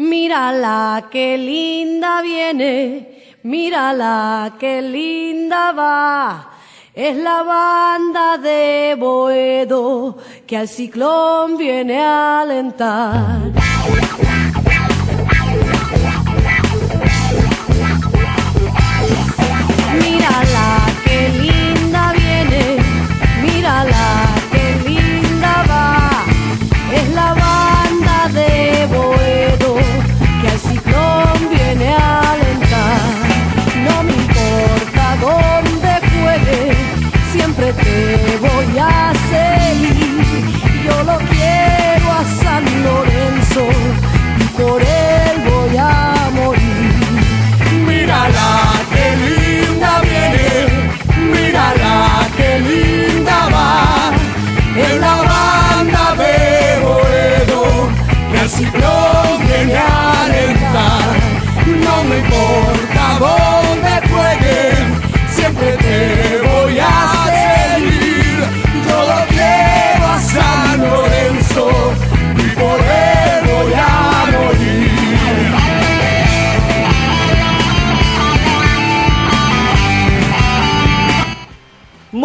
Mírala, qué linda viene, mírala, qué linda va. Es la banda de Boedo que al ciclón viene a alentar. Mírala, qué linda Lorenzo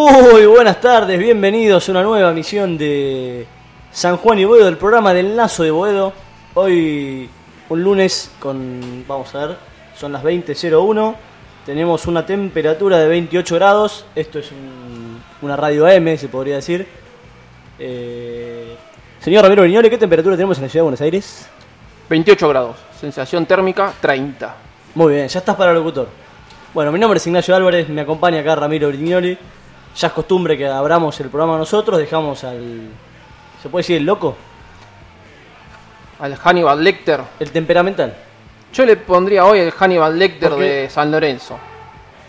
Muy buenas tardes, bienvenidos a una nueva misión de San Juan y Boedo, del programa del Lazo de Boedo. Hoy, un lunes con, vamos a ver, son las 20.01, tenemos una temperatura de 28 grados, esto es un- una radio AM, se podría decir. Eh, señor Ramiro Viñole, ¿qué temperatura tenemos en la ciudad de Buenos Aires? 28 grados, sensación térmica 30. Muy bien, ya estás para el locutor. Bueno, mi nombre es Ignacio Álvarez, me acompaña acá Ramiro Brignoli. Ya es costumbre que abramos el programa nosotros, dejamos al. ¿Se puede decir el loco? Al Hannibal Lecter. El temperamental. Yo le pondría hoy el Hannibal Lecter de San Lorenzo.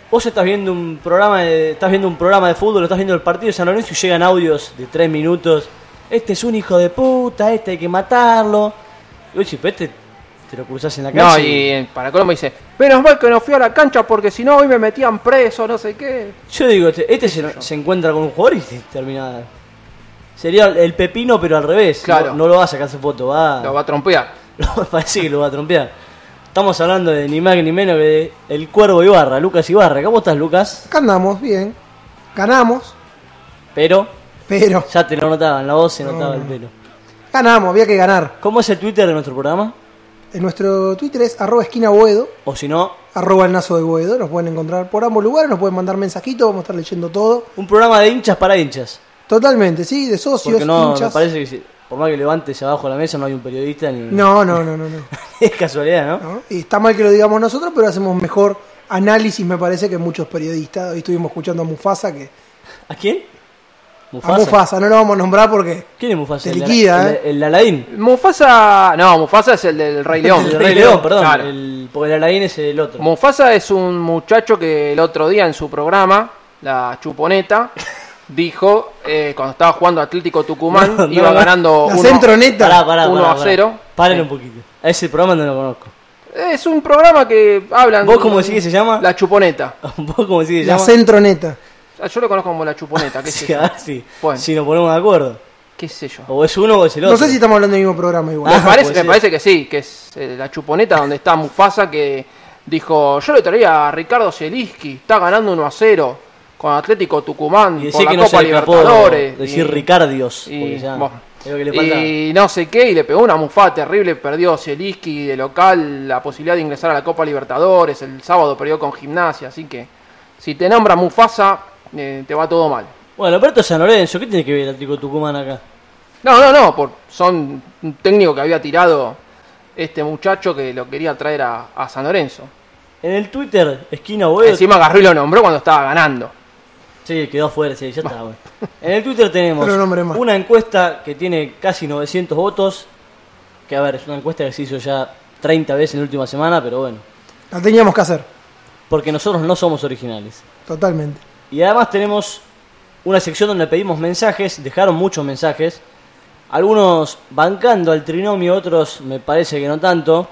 Vos estás viendo un programa de, estás viendo un programa de fútbol, estás viendo el partido de San Lorenzo y llegan audios de tres minutos. Este es un hijo de puta, este hay que matarlo. Y vos decís, pero este te lo cruzás en la No, calle. y eh, para Colombo dice, menos mal que no fui a la cancha porque si no hoy me metían preso, no sé qué. Yo digo, este, este se, se encuentra con un jugador y se termina. Sería el pepino, pero al revés. Claro. No, no lo va a sacarse foto, va. Lo va a trompear. Lo- parece que lo va a trompear. Estamos hablando de ni más ni menos que de el cuervo Ibarra, Lucas Ibarra. ¿Cómo estás, Lucas? Acá andamos, bien. Ganamos, Pero pero ya te lo notaba, en la voz se notaba No, el no. pelo. ganamos, había que ganar. ¿Cómo es el Twitter de nuestro programa? En nuestro Twitter es arroba esquina Boedo, O si no, arroba el nazo de Boedo. Nos pueden encontrar por ambos lugares, nos pueden mandar mensajitos, vamos a estar leyendo todo. un programa de hinchas para hinchas. Totalmente, sí, de socios, Porque no, me hinchas. parece que por más que levantes abajo de la mesa no hay un periodista ni. No, no, no, no, no, es casualidad, ¿no? ¿no? Y está mal que lo digamos nosotros, pero hacemos mejor análisis, me parece, que muchos periodistas. Hoy estuvimos escuchando a Mufasa, que ¿A quién? A Mufasa no lo vamos a nombrar porque ¿Quién es Mufasa? Te ¿El, liquida, el, ¿eh? el Aladín. Mufasa, no, Mufasa es el del Rey León. El Rey León, perdón. Claro. El, porque el Aladín es el otro. Mufasa es un muchacho que el otro día en su programa, la Chuponeta, dijo, eh, cuando estaba jugando Atlético Tucumán, No, no, iba no. ganando la uno- centroneta. Pará, pará, uno pará, a pará. cero. Paren Sí. un poquito. A ese programa no lo conozco. Es un programa que hablan... ¿Vos cómo decís que se llama? La Chuponeta. ¿Vos cómo decís que se La llama? centroneta. Ah, Yo lo conozco como la Chuponeta, qué Sí, sé yo. ver si, Bueno. si nos ponemos de acuerdo. ¿Qué sé yo. O es uno o es el otro. No sé si estamos hablando del mismo programa igual. Me Ah, parece, puede me parece que sí, que es eh, la chuponeta donde está Mufasa que dijo, yo le traía a Ricardo Zeliski, está ganando 1 a 0 con Atlético Tucumán Y por la que no Copa Libertadores. decir y- Ricardios. y, porque ya bueno, es lo que le faltaba. y no sé qué, y le pegó una mufada terrible, perdió Zeliski de local la posibilidad de ingresar a la Copa Libertadores, el sábado perdió con Gimnasia, así que si te nombra Mufasa, eh, te va todo mal. Bueno, pero esto es San Lorenzo. ¿Qué tiene que ver el Atlético Tucumán acá? No, no, no, por, son un técnico que había tirado este muchacho que lo quería traer a, a San Lorenzo. En el Twitter, esquina Boedo. Encima Garril lo nombró cuando estaba ganando. Sí, quedó afuera, sí, ya está. bueno. En el Twitter tenemos Pero nombre más. una encuesta que tiene casi 900 votos. Que a ver, es una encuesta que se hizo ya 30 veces en la última semana, pero bueno. La teníamos que hacer, Porque nosotros no somos originales. totalmente. Y además tenemos una sección donde pedimos mensajes, dejaron muchos mensajes, algunos bancando al trinomio, otros me parece que no tanto.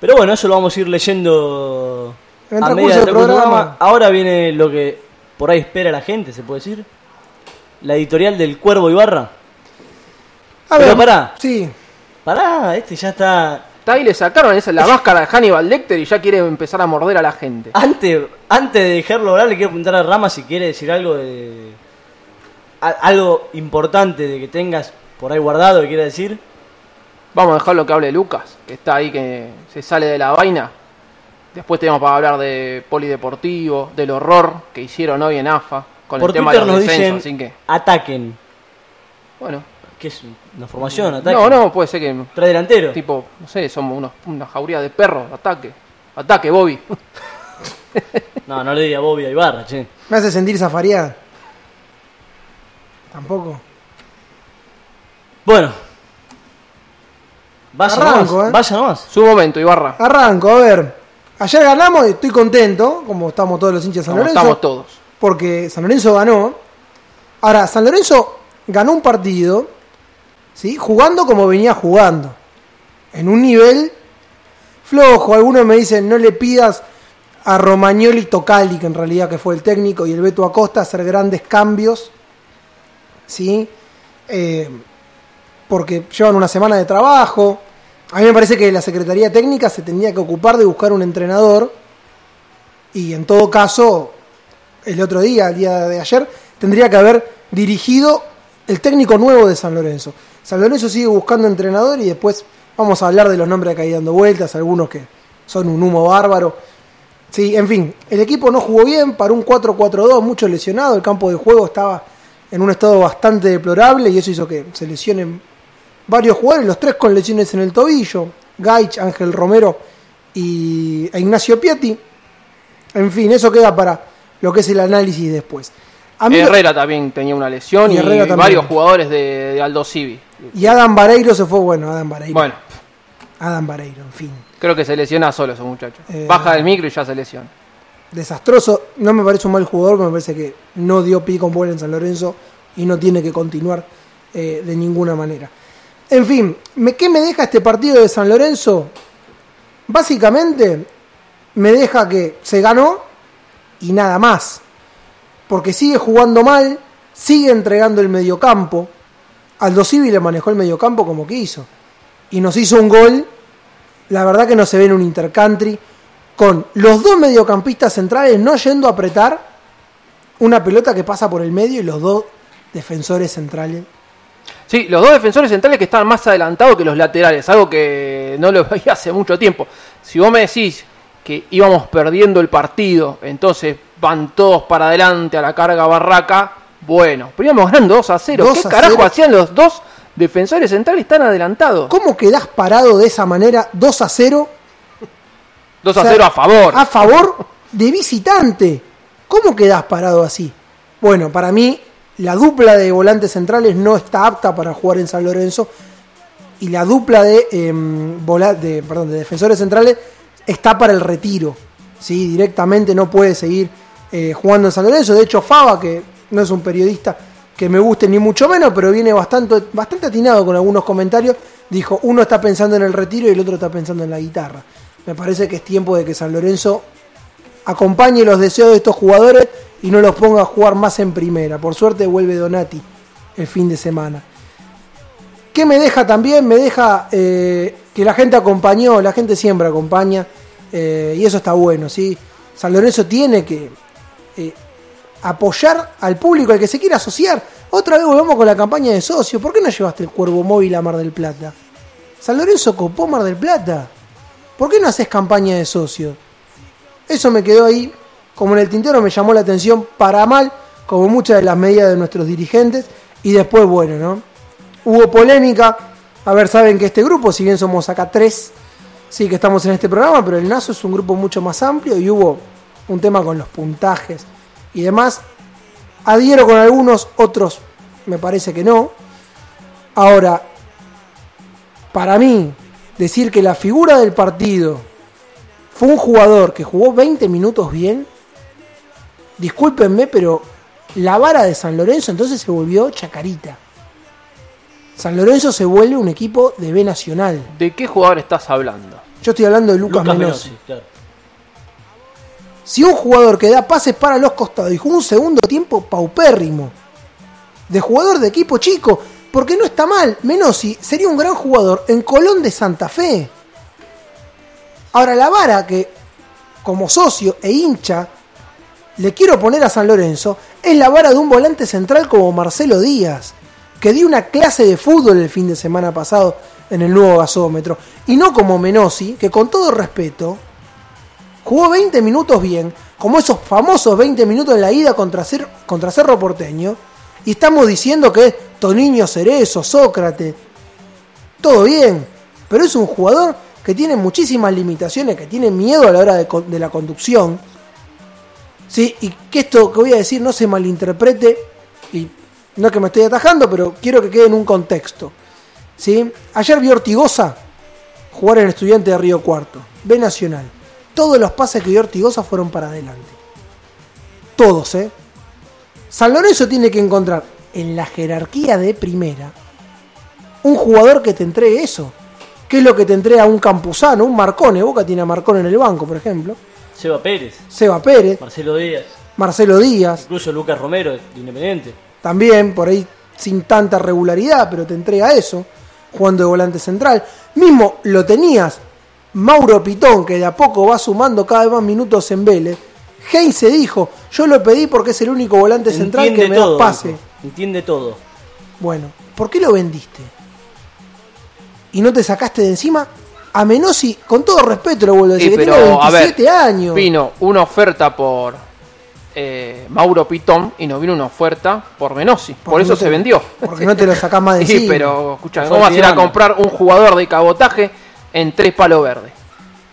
Pero bueno, eso lo vamos a ir leyendo En a medida del programa. Ahora viene lo que por ahí espera la gente, se puede decir. La editorial del Cuervo Ibarra. A Pero ver, pará. Sí, Pará, este ya está. Está ahí, le sacaron esa, la máscara de Hannibal Lecter y ya quiere empezar a morder a la gente. Antes, antes de dejarlo hablar, le quiero preguntar a Rama si quiere decir algo de. a- algo importante de que tengas por ahí guardado que quiera decir. Vamos a dejar lo que hable Lucas, que está ahí que se sale de la vaina. Después tenemos para hablar de polideportivo, del horror que hicieron hoy en AFA con por el tema de los nos descensos, dicen así que ataquen. bueno. Que es una formación? Ataquen. No, no, puede ser que Trae delantero. tipo, no sé, somos unos, una jauría de perros, ataque. Ataque, Bobby. No, no le diga Bobby a Ibarra, che. Me hace sentir zafariada. Tampoco. Bueno. Vaya Arranco, nomás. eh. Vaya nomás. Su momento, Ibarra. Arranco, a ver. Ayer ganamos y estoy contento, como estamos todos los hinchas de San Como Lorenzo. estamos todos. Porque San Lorenzo ganó. Ahora, San Lorenzo ganó un partido, ¿sí? Jugando como venía jugando. En un nivel flojo. Algunos me dicen, no le pidas a Romagnoli Tocali, que en realidad que fue el técnico, y el Beto Acosta hacer grandes cambios, ¿sí? Eh, porque llevan una semana de trabajo. A mí me parece que la Secretaría Técnica se tendría que ocupar de buscar un entrenador y en todo caso, el otro día, el día de ayer, tendría que haber dirigido el técnico nuevo de San Lorenzo. San Lorenzo sigue buscando entrenador y después vamos a hablar de los nombres que hay dando vueltas, algunos que son un humo bárbaro. Sí, en fin, el equipo no jugó bien, para un 4-4-2, mucho lesionado, el campo de juego estaba en un estado bastante deplorable y eso hizo que se lesionen varios jugadores, los tres con lesiones en el tobillo, Gaich, Ángel Romero y e Ignacio Piatti. En fin, eso queda para lo que es el análisis después. A mí- Herrera también tenía una lesión Y y, Herrera también. varios jugadores de, de Aldo Civi. y Adam Vareiro se fue, bueno, Adam Vareiro. Bueno, Adam Vareiro, en fin. creo que se lesiona solo ese muchacho. Eh, Baja del micro y ya se lesiona. Desastroso, no me parece un mal jugador, pero me parece que no dio pie con bola en San Lorenzo y no tiene que continuar eh, de ninguna manera. En fin, ¿me- ¿qué me deja este partido de San Lorenzo? Básicamente me deja que se ganó y nada más. Porque sigue jugando mal, sigue entregando el mediocampo. Aldo Civi le manejó el mediocampo como quiso. Y nos hizo un gol, la verdad que no se ve en un intercountry, con los dos mediocampistas centrales no yendo a apretar una pelota que pasa por el medio y los dos defensores centrales. Sí, los dos defensores centrales que estaban más adelantados que los laterales, algo que no lo veía hace mucho tiempo. Si vos me decís que íbamos perdiendo el partido, entonces van todos para adelante a la carga barraca, bueno, pero íbamos ganando 2 a 0. 2 ¿Qué a carajo 0? hacían los dos defensores centrales tan adelantados? ¿Cómo quedás parado de esa manera 2 a 0 2 a O sea, 0 a favor. a favor de visitante? ¿Cómo quedás parado así? Bueno, para mí la dupla de volantes centrales no está apta para jugar en San Lorenzo y la dupla de, vola- de, perdón, de defensores centrales está para el retiro. ¿sí? Directamente no puede seguir eh, jugando en San Lorenzo. De hecho, Fava, que no es un periodista que me guste ni mucho menos, pero viene bastante, bastante atinado con algunos comentarios, dijo, uno está pensando en el retiro y el otro está pensando en la guitarra. Me parece que es tiempo de que San Lorenzo acompañe los deseos de estos jugadores y no los ponga a jugar más en primera. Por suerte vuelve Donati el fin de semana. ¿Qué me deja también? Me deja eh, que la gente acompañó, la gente siempre acompaña eh, y eso está bueno, ¿sí? San Lorenzo tiene que eh, apoyar al público, al que se quiera asociar. Otra vez volvemos con la campaña de socio. ¿Por qué no llevaste el cuervo móvil a Mar del Plata? San Lorenzo copó Mar del Plata. ¿Por qué no haces campaña de socio? Eso me quedó ahí, como en el tintero me llamó la atención para mal, como muchas de las medidas de nuestros dirigentes. Y después, bueno, ¿no? Hubo polémica. A ver, saben que este grupo, si bien somos acá tres, sí que estamos en este programa, pero el NASO es un grupo mucho más amplio y hubo un tema con los puntajes y demás. Adhiero con algunos, otros me parece que no. Ahora, para mí, decir que la figura del partido fue un jugador que jugó 20 minutos bien, discúlpenme, pero la vara de San Lorenzo entonces se volvió chacarita. San Lorenzo se vuelve un equipo de B Nacional. ¿De qué jugador estás hablando? Yo estoy hablando de Lucas, Lucas Menossi. Menossi, claro. Si un jugador que da pases para los costados y jugó un segundo tiempo paupérrimo, de jugador de equipo chico, porque no está mal. Menossi sería un gran jugador en Colón de Santa Fe. Ahora, la vara que como socio e hincha le quiero poner a San Lorenzo es la vara de un volante central como Marcelo Díaz, que dio una clase de fútbol el fin de semana pasado en el nuevo gasómetro, y no como Menossi, que con todo respeto jugó 20 minutos bien, como esos famosos 20 minutos en la ida contra, contra Cerro Porteño, y estamos diciendo que es Toniño Cerezo, Sócrates, todo bien, pero es un jugador que tiene muchísimas limitaciones, que tiene miedo a la hora de, de la conducción, ¿sí? y que esto que voy a decir no se malinterprete, no es que me estoy atajando, pero quiero que quede en un contexto. ¿sí? Ayer vi Ortigosa jugar en Estudiante de Río Cuarto, B Nacional. Todos los pases que dio Ortigosa fueron para adelante. Todos, ¿eh? San Lorenzo tiene que encontrar en la jerarquía de primera un jugador que te entregue eso. ¿Qué es lo que te entrega un Campuzano, un Marcone? Boca tiene a Marcone en el banco, por ejemplo. Seba Pérez, Seba Pérez, Marcelo Díaz, Marcelo Díaz, incluso Lucas Romero, de Independiente. también por ahí sin tanta regularidad, pero te entrega eso, jugando de volante central. Mismo lo tenías Mauro Pitón, que de a poco va sumando cada vez más minutos en Vélez. Heinz se dijo, yo lo pedí porque es el único volante central que me todo. da pase. Entiende todo. Bueno, ¿por qué lo vendiste? Y no te sacaste de encima a Menossi, con todo respeto lo vuelvo a Sí, decir, que tiene pero a ver, 27 años. vino una oferta por eh, Mauro Pitón y nos vino una oferta por Menossi. Por eso no te- se vendió. porque no te lo sacás más de Sí, pero escucha, ¿cómo vas a ir a comprar un jugador de cabotaje en tres palos verdes?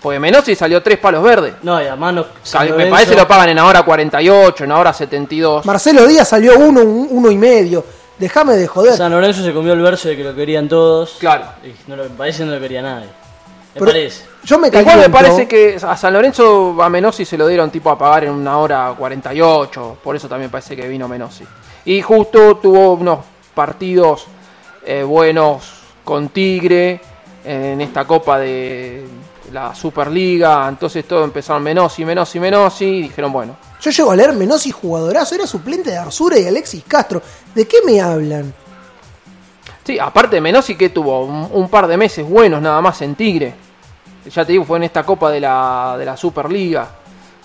Porque Menossi salió tres palos verdes. No, y además no, San Me Lorenzo- parece lo pagan en ahora 48, en ahora 72. Marcelo Díaz salió uno, un- uno y medio. Déjame de joder. San Lorenzo se comió el verso de que lo querían todos. Claro. Y no lo, parece que no lo quería nadie. Me Pero parece. Yo me Igual me parece que a San Lorenzo a Menossi se lo dieron tipo a pagar en una hora 48, por eso también parece que vino Menossi. Y justo tuvo unos partidos eh, buenos con Tigre en esta copa de la Superliga, entonces todo empezaron Menossi, Menossi, Menossi, y dijeron bueno, Yo llego a leer Menossi jugadorazo, era suplente de Arsura y Alexis Castro. ¿De qué me hablan? Sí, aparte de Menossi que tuvo un, un par de meses buenos nada más en Tigre, ya te digo, fue en esta copa de la, de la Superliga.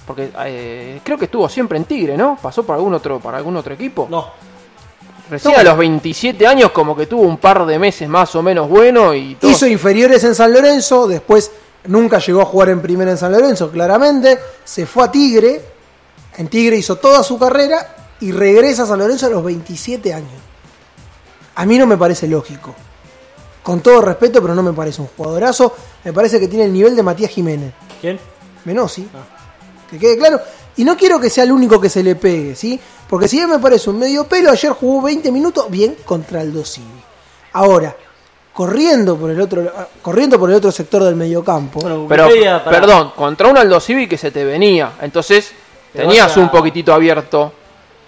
Porque eh, creo que estuvo siempre en Tigre, ¿no? ¿Pasó por algún otro, para algún otro equipo? No, Recién No. a los 27 años como que tuvo un par de meses más o menos bueno y todo. Hizo inferiores en San Lorenzo, después nunca llegó a jugar en primera en San Lorenzo, claramente. Se fue a Tigre, en Tigre hizo toda su carrera y regresa a San Lorenzo a los 27 años. A mí no me parece lógico. Con todo respeto, pero no me parece un jugadorazo. Me parece que tiene el nivel de Matías Jiménez. ¿quién? Menossi. Que quede claro. Y no quiero que sea el único que se le pegue, ¿sí? Porque si bien me parece un medio pelo, ayer jugó 20 minutos bien contra el Civi. Ahora, corriendo por el otro corriendo por el otro sector del mediocampo. Bueno, Pero, perdón, contra un Aldo Civi que se te venía. Entonces Te tenías a- un poquitito abierto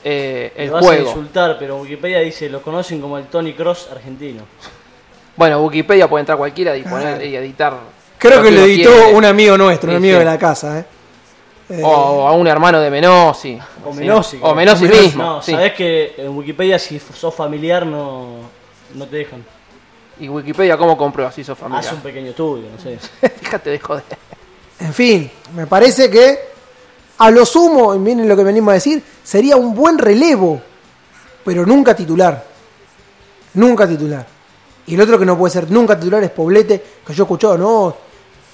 eh, el vas a juego. insultar, pero Wikipedia dice, lo conocen como el Tony Cross argentino. Bueno, Wikipedia puede entrar cualquiera y, poner, y editar. Creo lo que lo editó quiere. un amigo nuestro, un amigo sí. de la casa, ¿eh? Eh, O a un hermano de Menossi. O Sí. Menossi. O Menossi mismo. No, sí. sabés que en Wikipedia si sos familiar no, no te dejan. Y Wikipedia, ¿cómo comprueba si sos familiar? Haz un pequeño estudio, no sé. Fíjate de joder. En fin, me parece que a lo sumo, y miren lo que venimos a decir, sería un buen relevo, pero nunca titular. Nunca titular. Y el otro que no puede ser nunca titular es Poblete, que yo he escuchado, no.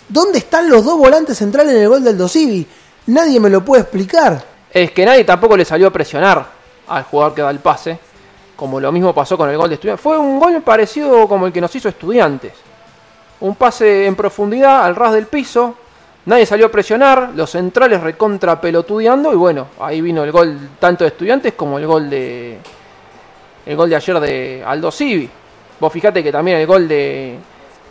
¿Dónde están los dos volantes centrales en el gol del Dosivi? Nadie me lo puede explicar. Es que nadie tampoco le salió a presionar al jugador que da el pase, como lo mismo pasó con el gol de Estudiantes. Fue un gol parecido como el que nos hizo Estudiantes. Un pase en profundidad al ras del piso, nadie salió a presionar, los centrales recontra pelotudeando y bueno, ahí vino el gol tanto de Estudiantes como el gol de el gol de ayer de Aldo Civi. Vos fijate que también el gol de,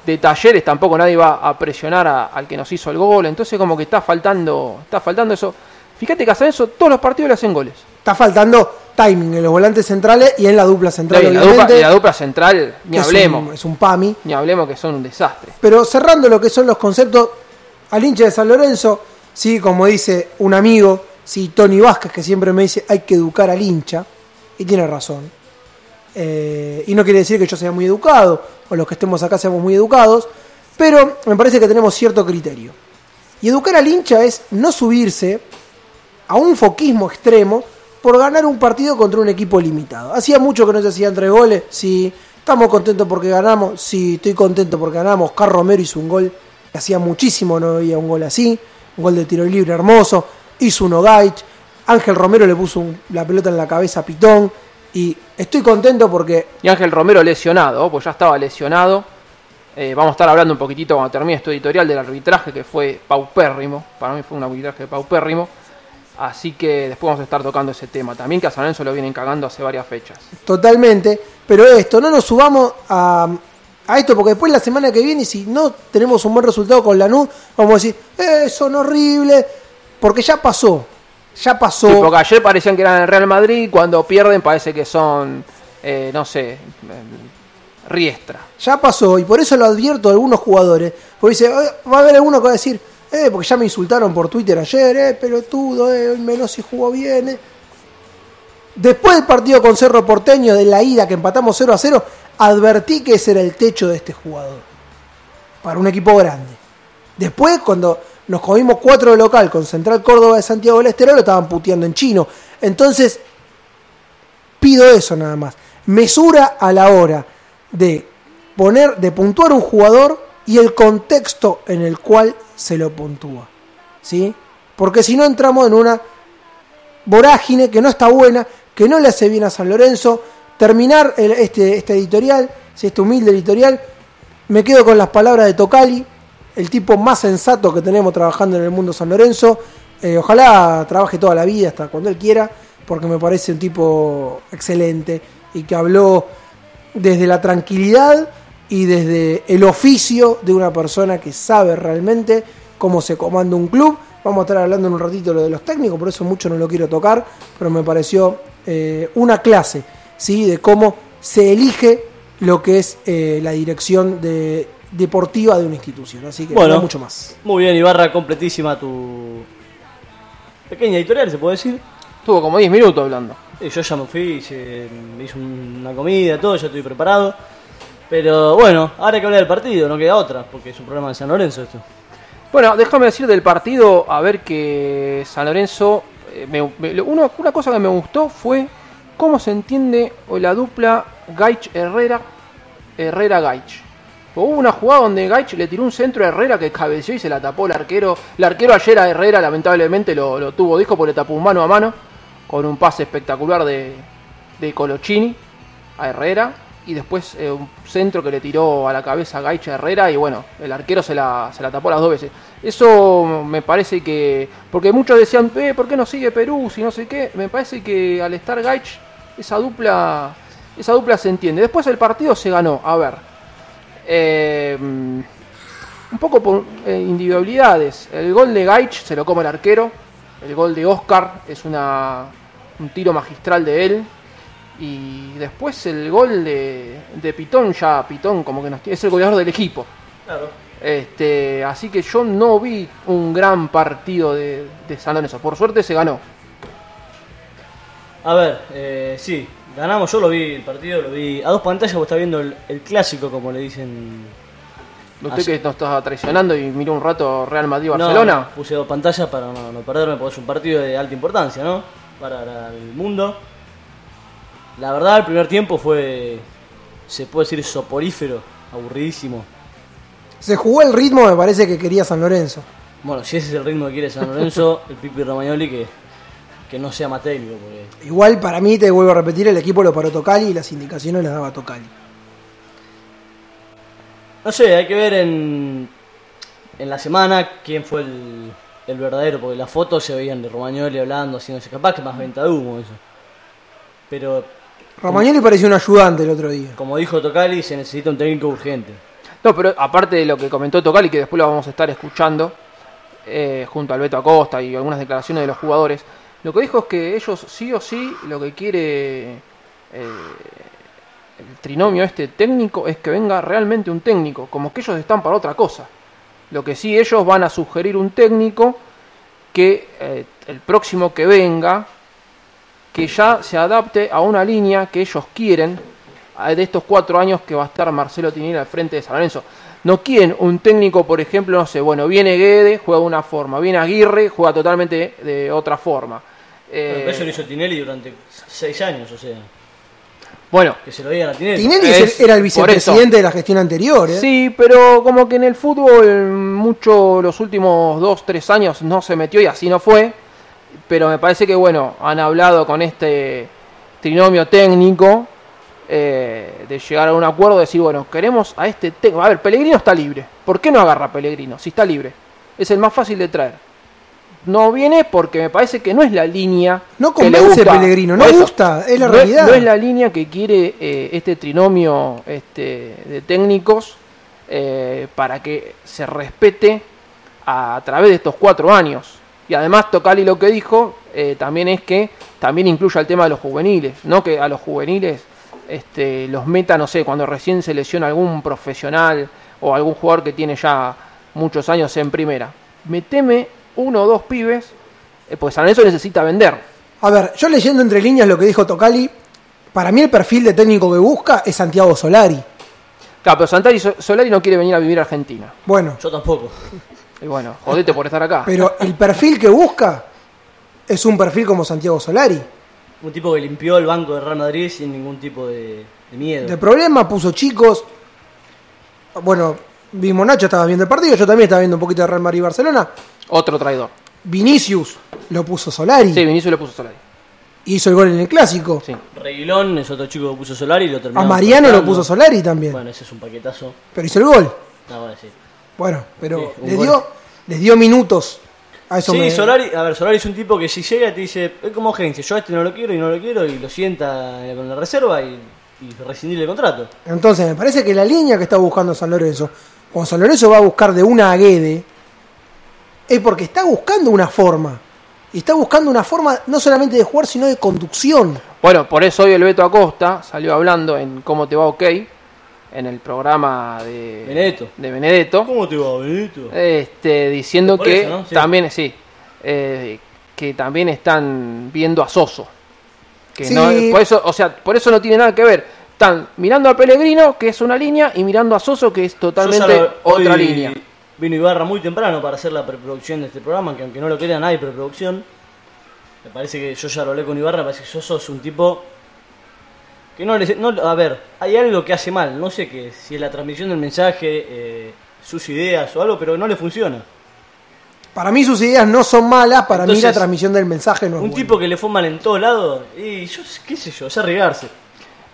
de Talleres tampoco nadie va a presionar a- al que nos hizo el gol, entonces como que está faltando, está faltando eso. Fíjate que hasta eso todos los partidos le hacen goles. Está faltando timing en los volantes centrales y en la dupla central, Y la, dupla, y la dupla central, ni es hablemos, un- es un PAMI. ni hablemos que son un desastre. Pero cerrando lo que son los conceptos, al hincha de San Lorenzo, sí, como dice un amigo, sí, Tony Vázquez, que siempre me dice hay que educar al hincha, y tiene razón. Eh, y no quiere decir que yo sea muy educado o los que estemos acá seamos muy educados, pero me parece que tenemos cierto criterio. Y educar al hincha es no subirse a un foquismo extremo por ganar un partido contra un equipo limitado. Hacía mucho que no se hacían tres goles, sí. Estamos contentos porque ganamos, sí, estoy contento porque ganamos. Carl Romero hizo un gol hacía muchísimo, no había un gol así. Un gol de tiro libre hermoso. Hizo uno Gaich. Ángel Romero le puso un- la pelota en la cabeza a Pitón. Y estoy contento porque Y Ángel Romero lesionado, pues ya estaba lesionado. Eh, vamos a estar hablando un poquitito cuando termine este editorial del arbitraje que fue paupérrimo. Para mí fue un arbitraje paupérrimo. Así que después vamos a estar tocando ese tema. También que a San Lorenzo lo vienen cagando hace varias fechas. Totalmente, pero esto, no nos subamos a, a esto porque después la semana que viene, si no tenemos un buen resultado con Lanús, vamos a decir, eh, son horribles, porque ya pasó, ya pasó. Sí, porque ayer parecían que eran el Real Madrid. Cuando pierden parece que son, eh, no sé, eh, Riestra. Ya pasó, y por eso lo advierto a algunos jugadores. Porque dice, "Eh, va a haber alguno que va a decir, eh, porque ya me insultaron por Twitter ayer, eh, pelotudo, eh, hoy Menossi jugó bien. eh". Después del partido con Cerro Porteño, de la ida que empatamos 0 a 0, advertí que ese era el techo de este jugador. Para un equipo grande. Después, cuando nos comimos cuatro de local con Central Córdoba de Santiago del Estero, lo estaban puteando en chino. Entonces, pido eso nada más. Mesura a la hora de poner, de puntuar un jugador y el contexto en el cual se lo puntúa. ¿Sí? Porque si no entramos en una vorágine que no está buena, que no le hace bien a San Lorenzo. Terminar el- este, este editorial, si este humilde editorial, me quedo con las palabras de Tocali, el tipo más sensato que tenemos trabajando en el mundo San Lorenzo. Eh, ojalá trabaje toda la vida hasta cuando él quiera, porque me parece un tipo excelente y que habló desde la tranquilidad y desde el oficio de una persona que sabe realmente cómo se comanda un club. Vamos a estar hablando en un ratito lo de los técnicos, por eso mucho no lo quiero tocar, pero me pareció eh, una clase ¿sí? de cómo se elige lo que es eh, la dirección de, deportiva de una institución. Así que Bueno. no mucho más. Muy bien, Ibarra, completísima tu pequeña editorial, se puede decir. Estuvo como 10 minutos hablando. Y yo ya me fui, hice, me hice una comida, todo, ya estoy preparado. Pero bueno, ahora hay que hablar del partido, no queda otra, porque es un programa de San Lorenzo esto. Bueno, déjame decir del partido, a ver que San Lorenzo, eh, me- me- lo- uno- una cosa que me gustó fue cómo se entiende la dupla Gaich-Herrera, Herrera-Gaich. Hubo una jugada donde Gaich le tiró un centro a Herrera que cabeció y se la tapó el arquero. El arquero ayer a Herrera lamentablemente lo, lo tuvo disco porque le tapó mano a mano con un pase espectacular de, de Colochini a Herrera y después eh, un centro que le tiró a la cabeza a Gaich a Herrera y bueno, el arquero se la, se la tapó las dos veces. Eso me parece que, porque muchos decían, eh, ¿por qué no sigue Perú? Si no sé qué, me parece que al estar Gaich, esa dupla, esa dupla se entiende. Después el partido se ganó, a ver, eh, un poco por eh, individualidades. El gol de Gaich se lo come el arquero. El gol de Oscar es una, un tiro magistral de él. Y después el gol de, de Pitón, ya Pitón como que nos, es el goleador del equipo. Claro. Este, así que yo no vi un gran partido de, de San Lorenzo. Por suerte se ganó. A ver, eh, sí, ganamos, yo lo vi el partido, lo vi a dos pantallas, vos estás viendo el, el clásico, como le dicen. Usted Así- que nos está traicionando y miró un rato Real No, Madrid-Barcelona. no, puse dos pantallas para no, no perderme, porque es un partido de alta importancia, ¿no? Para, para el mundo. La verdad, el primer tiempo fue, se puede decir, soporífero, aburridísimo. Se jugó el ritmo, me parece que quería San Lorenzo. Bueno, si ese es el ritmo que quiere San Lorenzo, el Pipi Romagnoli que, que no sea técnico, porque Igual para mí, te vuelvo a repetir, el equipo lo paró Tocali y las indicaciones las daba Tocali. No sé, hay que ver en, en la semana quién fue el, el verdadero, porque las fotos se veían de Romagnoli hablando, haciéndose capaz que más venta de humo eso. Pero Romagnoli pareció un ayudante el otro día. como dijo Tocali, se necesita un técnico urgente. No, pero aparte de lo que comentó Tocali, que después lo vamos a estar escuchando, eh, junto a Alberto Acosta y algunas declaraciones de los jugadores, lo que dijo es que ellos sí o sí lo que quiere eh, el trinomio este técnico es que venga realmente un técnico, como que ellos están para otra cosa. Lo que sí ellos van a sugerir un técnico que eh, el próximo que venga, que ya se adapte a una línea que ellos quieren de estos cuatro años que va a estar Marcelo Tinelli al frente de San Lorenzo. No quieren un técnico, por ejemplo, no sé, bueno, viene Guede, juega de una forma, viene Aguirre, juega totalmente de otra forma. Pero Eh, eso lo hizo Tinelli durante seis años, o sea, bueno, que se lo digan a Tinelli. Tinelli Es- era el vicepresidente de la gestión anterior. ¿eh? Sí, pero como que en el fútbol mucho los últimos dos, tres años no se metió y así no fue. Pero me parece que bueno, han hablado con este trinomio técnico eh, de llegar a un acuerdo, de decir, bueno, queremos a este técnico. A ver, Pellegrino está libre. ¿Por qué no agarra a Pellegrino si está libre? Es el más fácil de traer. No viene porque me parece que no es la línea. No que le convence gusta. Pellegrino, no eso, gusta, es la no realidad. no es la línea que quiere eh, este trinomio este, de técnicos eh, para que se respete a, través de estos cuatro años. Y además Tocali lo que dijo eh, también es que también incluya el tema de los juveniles, no que a los juveniles este, los meta, no sé, cuando recién se lesiona algún profesional o algún jugador que tiene ya muchos años en primera. Meteme uno o dos pibes, eh, pues San Lorenzo necesita vender. A ver, yo leyendo entre líneas lo que dijo Tocali, para mí el perfil de técnico que busca es Santiago Solari. Claro, pero Santari So- Solari no quiere venir a vivir a Argentina. Bueno, Yo tampoco. Y bueno, jodete por estar acá. pero el perfil que busca es un perfil como Santiago Solari. Un tipo que limpió el banco de Real Madrid sin ningún tipo de, de miedo. De problema, puso chicos. Bueno, vimos Nacho, estaba viendo el partido, yo también estaba viendo un poquito de Real Madrid y Barcelona. Otro traidor. Vinicius lo puso Solari. Sí, Vinicius le puso Solari. Hizo el gol en el clásico. Sí. Reguilón es otro chico que puso Solari y lo terminó. A Mariano lo puso Solari también. Bueno, ese es un paquetazo. Pero hizo el gol. No, bueno, sí. Bueno, pero Sí, les, gol. dio, les dio minutos. A eso sí, me- Solari, a ver, Solari es un tipo que si llega te dice, es como agencia, yo a este no lo quiero y no lo quiero y lo sienta con la reserva y, y rescindir el contrato. Entonces, me parece que la línea que está buscando San Lorenzo, cuando San Lorenzo va a buscar de una a Guede, es porque está buscando una forma. Y está buscando una forma no solamente de jugar, sino de conducción. Bueno, por eso hoy el Beto Acosta salió hablando en Cómo te va OK, en el programa de Benedetto. de Benedetto ¿Cómo te va, Benito? este, diciendo que eso, ¿no? Sí. también, sí, eh, que también están viendo a Soso. Que Sí. no, por eso, o sea, por eso no tiene nada que ver. Están mirando a Pellegrino, que es una línea, y mirando a Soso, que es totalmente lo- otra hoy línea. Vino Ibarra muy temprano para hacer la preproducción de este programa, que aunque no lo crean, hay preproducción. Me parece que yo ya lo hablé con Ibarra, me parece que Soso es un tipo que no le... No, a ver, hay algo que hace mal, no sé qué, si es la transmisión del mensaje, eh, sus ideas o algo, pero no le funciona. Para mí sus ideas no son malas, para mí la Entonces, transmisión del mensaje no es Un buena. tipo que le fuman en todos lados, y yo qué sé yo, es arriesgarse.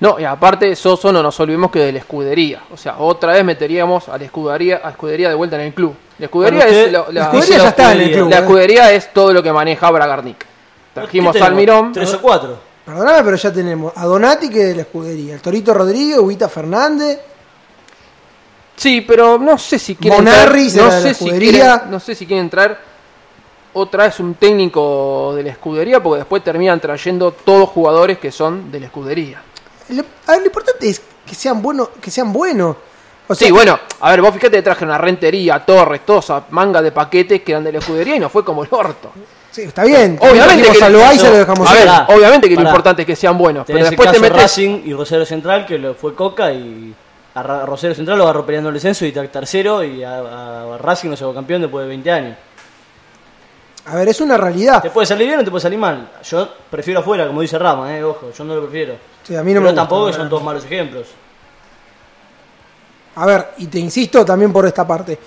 No, y aparte Soso no nos olvidemos que de la escudería. O sea, otra vez meteríamos a la escudería, a escudería de vuelta en el club. La escudería Bueno, es usted- lo- la, La escudería ya está en el club. la ¿eh? escudería es todo lo que maneja Bragarnik. Trajimos ¿Qué a tenemos? Almirón. Tres o cuatro. Perdóname, pero ya tenemos a Donati, que es de la escudería, el Torito Rodríguez, Ubita Fernández. Sí, pero no sé si quieren Monarri será no de la sé si escudería. quieren, no sé si quieren traer otra vez un técnico de la escudería porque después terminan trayendo todos jugadores que son de la escudería. Lo, a ver, lo importante es que sean buenos, que sean buenos. O sea, Sí, bueno, a ver, vos fíjate que traje una rentería, torres, todos a manga de paquetes que eran de la escudería y no fue como el orto. sí, está bien. Obviamente que Loaiza eso- lo dejamos A ver. Pará, obviamente que lo importante es que sean buenos, pero después el te caso metes Racing y Rosario Central, que lo fue Coca y a Rosario Central lo agarró peleando el descenso y ter- tercero y a, a Racing no se fue campeón después de 20 años. A ver, es una realidad. Te puede salir bien o te puede salir mal. Yo prefiero afuera, como dice Rama, eh, ojo, yo no lo prefiero. Sí, a mí no Pero me gusta, tampoco la son todos malos ejemplos. A ver, y te insisto también por esta parte.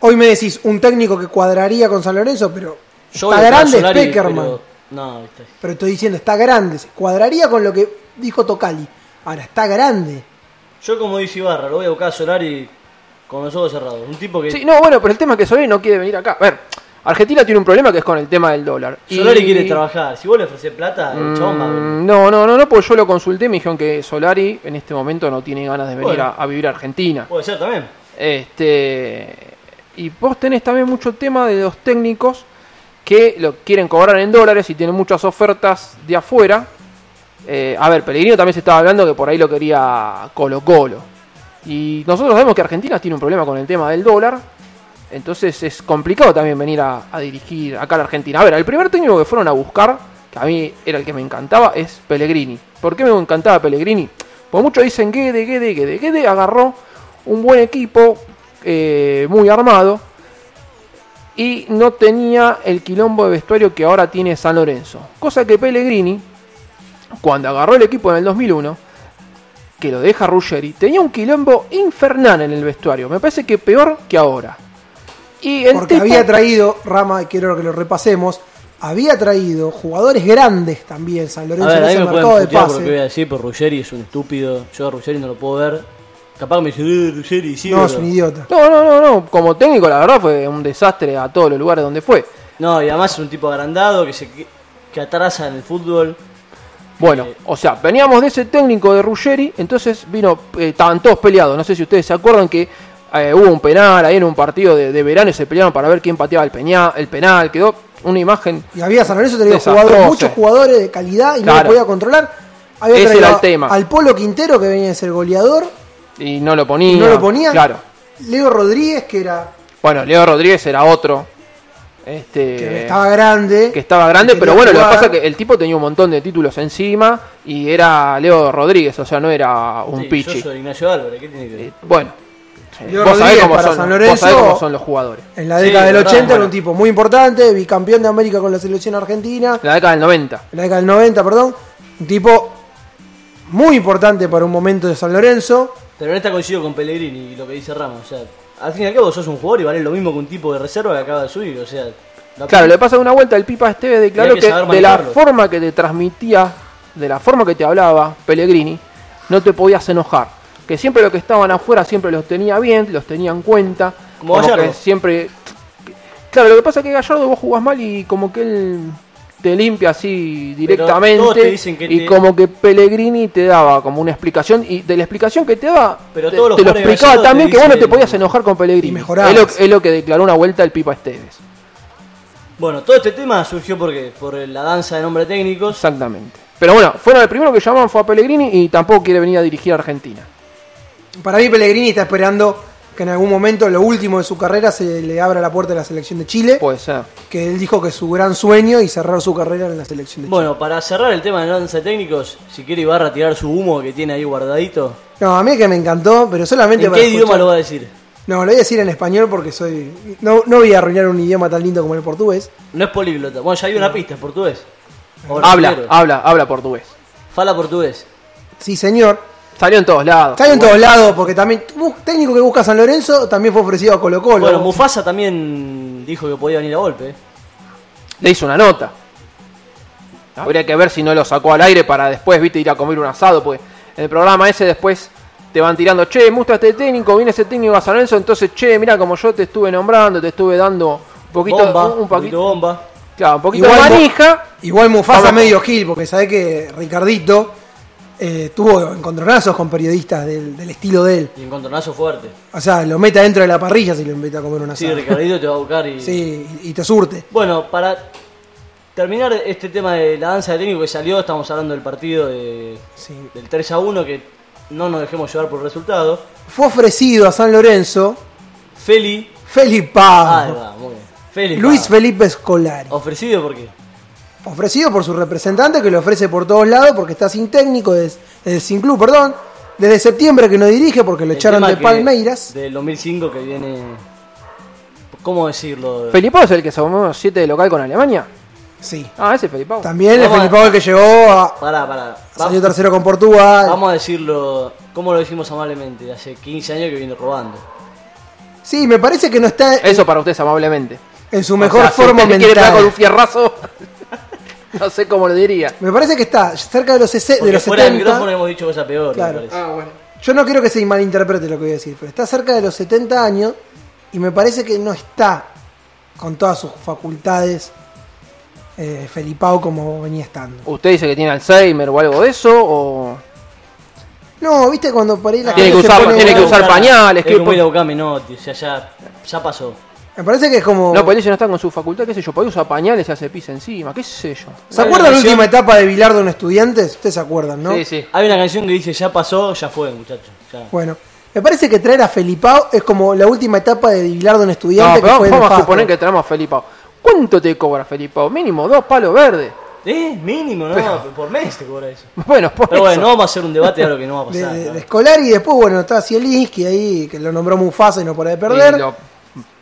Hoy me decís un técnico que cuadraría con San Lorenzo, pero Yo está grande Solari, Peckerman. pero- No, viste. Pero estoy diciendo, está grande. Se Cuadraría con lo que dijo Tocali. Ahora, está grande. Yo como dice Ibarra, lo voy a buscar a Solari con los ojos cerrados. Un tipo que Sí, no, bueno, pero el tema es que Solari no quiere venir acá. A ver, Argentina tiene un problema que es con el tema del dólar. Y- Solari quiere trabajar. Si vos le ofreces plata, el chabón va a venir. Mm, No, no, no, no, porque yo lo consulté y me dijeron que Solari en este momento no tiene ganas de venir Bueno. a, a vivir a Argentina. Puede ser también. Este, y vos tenés también mucho tema de los técnicos que lo quieren cobrar en dólares y tienen muchas ofertas de afuera. Eh, a ver, Pellegrino también se estaba hablando que por ahí lo quería Colo Colo. Y nosotros sabemos que Argentina tiene un problema con el tema del dólar. Entonces es complicado también venir a, dirigir acá a la Argentina. A ver, el primer técnico que fueron a buscar, que a mí era el que me encantaba, es Pellegrini. ¿Por qué me encantaba Pellegrini? Pues muchos dicen Guede, Guede, Guede. Guede agarró un buen equipo, eh, muy armado, y no tenía el quilombo de vestuario que ahora tiene San Lorenzo. Cosa que Pellegrini, cuando agarró el equipo en el 2001, que lo deja Ruggeri, tenía un quilombo infernal en el vestuario. Me parece que peor que ahora. Y el Porque tipo- había traído, Rama, y quiero que lo repasemos, había traído jugadores grandes también, San A Lorenzo ver, en ese me mercado de putear por lo que voy a decir, pero Ruggeri es un estúpido. Yo a Ruggeri no lo puedo ver. Capaz me dice, eh, Ruggeri, sí. No, es un idiota. No, no, no, no. Como técnico, la verdad fue un desastre a todos los lugares donde fue. No, y además es un tipo agrandado que se que atrasa en el fútbol. Bueno, Eh, o sea, veníamos de ese técnico de Ruggeri, entonces vino, eh, estaban todos peleados. No sé si ustedes se acuerdan que eh, hubo un penal ahí en un partido de, de verano y se pelearon para ver quién pateaba el, peña, el penal. Quedó una imagen. Y había San Lorenzo tenía jugadores, muchos jugadores de calidad y no Claro. lo podía controlar. Había Ese era el tema. al Polo Quintero que venía de ser goleador Y no lo ponía. y no lo ponía. Claro. Leo Rodríguez que era Bueno, Leo Rodríguez era otro. Este, que estaba grande. que estaba grande, que pero bueno, lo que pasa es que el tipo tenía un montón de títulos encima y era Leo Rodríguez, o sea, no era un sí, pichi. Yo soy Ignacio Álvarez, ¿qué tiene que ver? Eh, bueno, Leo vos sabés, Rodríguez cómo para son, San vos Lorenzo- sabés cómo son los jugadores. En la Sí, década del verdad, 80 era bueno. un tipo muy importante, bicampeón de América con la selección argentina. En la década del 90. En la década del 90, perdón. Un tipo muy importante para un momento de San Lorenzo. Pero en esta coincido con Pellegrini y lo que dice Ramos. O sea, al fin y al cabo sos un jugador y vale lo mismo que un tipo de reserva que acaba de subir. O sea, la- Claro, le pasa una vuelta el Pipa Esteves declaró que que, de la forma que te transmitía, de la forma que te hablaba Pellegrini, no te podías enojar. Que siempre los que estaban afuera siempre los tenía bien, los tenía en cuenta. Como como Gallardo. que siempre. Claro, lo que pasa es que Gallardo vos jugás mal y como que él te limpia así todos directamente. te dicen que y te- como que Pellegrini te daba como una explicación. Y de la explicación que te daba, Pero te, todos los te lo explicaba también que vos no te podías enojar con Pellegrini. Es lo, es lo que declaró una vuelta el Pipa Esteves. Bueno, todo este tema surgió porque por la danza de nombres técnicos. Exactamente. Pero bueno, fueron el primero que llamaban fue a Pellegrini y tampoco quiere venir a dirigir a Argentina. Para mí Pellegrini está esperando que en algún momento, lo último de su carrera, se le abra la puerta de la selección de Chile. Puede ser. Que él dijo que es su gran sueño y cerrar su carrera en la selección de Chile. Bueno, para cerrar el tema de la danza de técnicos, si quiere Ibarra tirar su humo que tiene ahí guardadito. No, a mí que me encantó, pero solamente ¿En para qué idioma lo va a decir? No, lo voy a decir en español porque soy. No, no voy a arruinar un idioma tan lindo como el portugués. No es políglota. Bueno, ya hay una pista, es portugués. Habla, habla, habla portugués. Fala portugués. Sí, señor. Salió en todos lados. Está en todos lados porque también. técnico que busca San Lorenzo también fue ofrecido a Colo Colo. Bueno, Mufasa también dijo que podía venir a golpe. ¿eh? Le hizo una nota. Habría que ver si no lo sacó al aire para después, viste, ir a comer un asado. Pues en el programa ese después te van tirando, che, me gusta este técnico, viene ese técnico a San Lorenzo, entonces, che, mira como yo te estuve nombrando, te estuve dando un poquito, bomba, un, un poquito, bomba. claro, un poquito Igual de manija. Igual Mufasa Vamos. medio gil, porque sabe que Ricardito eh, tuvo encontronazos con periodistas del, del estilo de él. Y encontronazo fuerte. O sea, lo mete adentro de la parrilla si lo invita a comer una Sí, asado. Ricardito te va a buscar y. Sí, y te surte. Bueno, para terminar este tema de la danza de técnico que salió, estamos hablando del partido de, Sí. del 3 a 1, que no nos dejemos llevar por el resultado. Fue ofrecido a San Lorenzo Feli. Pau. muy bien. Feli. Luis Pau. Felipe Scolari. Ofrecido por qué? Ofrecido por su representante que lo ofrece por todos lados porque está sin técnico, des- eh, sin club, perdón. Desde septiembre que no dirige porque lo El echaron de Palmeiras. Del 2005 que viene. ¿Cómo decirlo? Felipao es el que se tomó 7 de local con Alemania. Sí. Ah, ese es Felipao. También Felipe Pau el que llegó a. Pará, pará. Salió tercero con Portugal. Vamos a decirlo, ¿cómo lo decimos amablemente? Hace 15 años que viene robando. Sí, me parece que no está Eso para ustedes amablemente. en su O mejor sea, si forma usted quiere pegar con un mental. fierrazo, no sé cómo lo diría. Me parece que está cerca de los, sese- de los fuera del 70. micrófono hemos dicho cosas peores, Claro. me parece. bueno. Yo no quiero que se malinterprete lo que voy a decir, pero está cerca de los 70 años y me parece que no está con todas sus facultades eh, Felipao como venía estando. ¿Usted dice que tiene Alzheimer o algo de eso? O... No, viste cuando por ahí la gente que se pone- tiene que usar pañales, Es que- como ir a buscar Menotti, o sea, ya, ya pasó. Me parece que es como... No, dice no está con su facultad, qué sé yo, puede usar pañales y hace pis encima, qué sé yo. ¿Se Hay acuerdan una la última canción- etapa de Bilardo en Estudiantes? Ustedes se acuerdan, ¿no? Sí, sí. Hay una canción que dice, ya pasó, ya fue, muchachos. Ya. Bueno, me parece que traer a Felipao es como la última etapa de Bilardo en No, Estudiantes pero que fue vamos a nefasto. suponer que tenemos a Felipao. ¿Cuánto te cobra Felipao? Mínimo dos palos verdes. ¿Eh? Mínimo, ¿no? por mes te cobra eso. Bueno, por Pero bueno, eso. no vamos a hacer un debate de algo que no va a de, pasar. de, claro. de Scolari y después, bueno, está Zielinski ahí, que lo nombró Mufasa y no para de perder. Y lo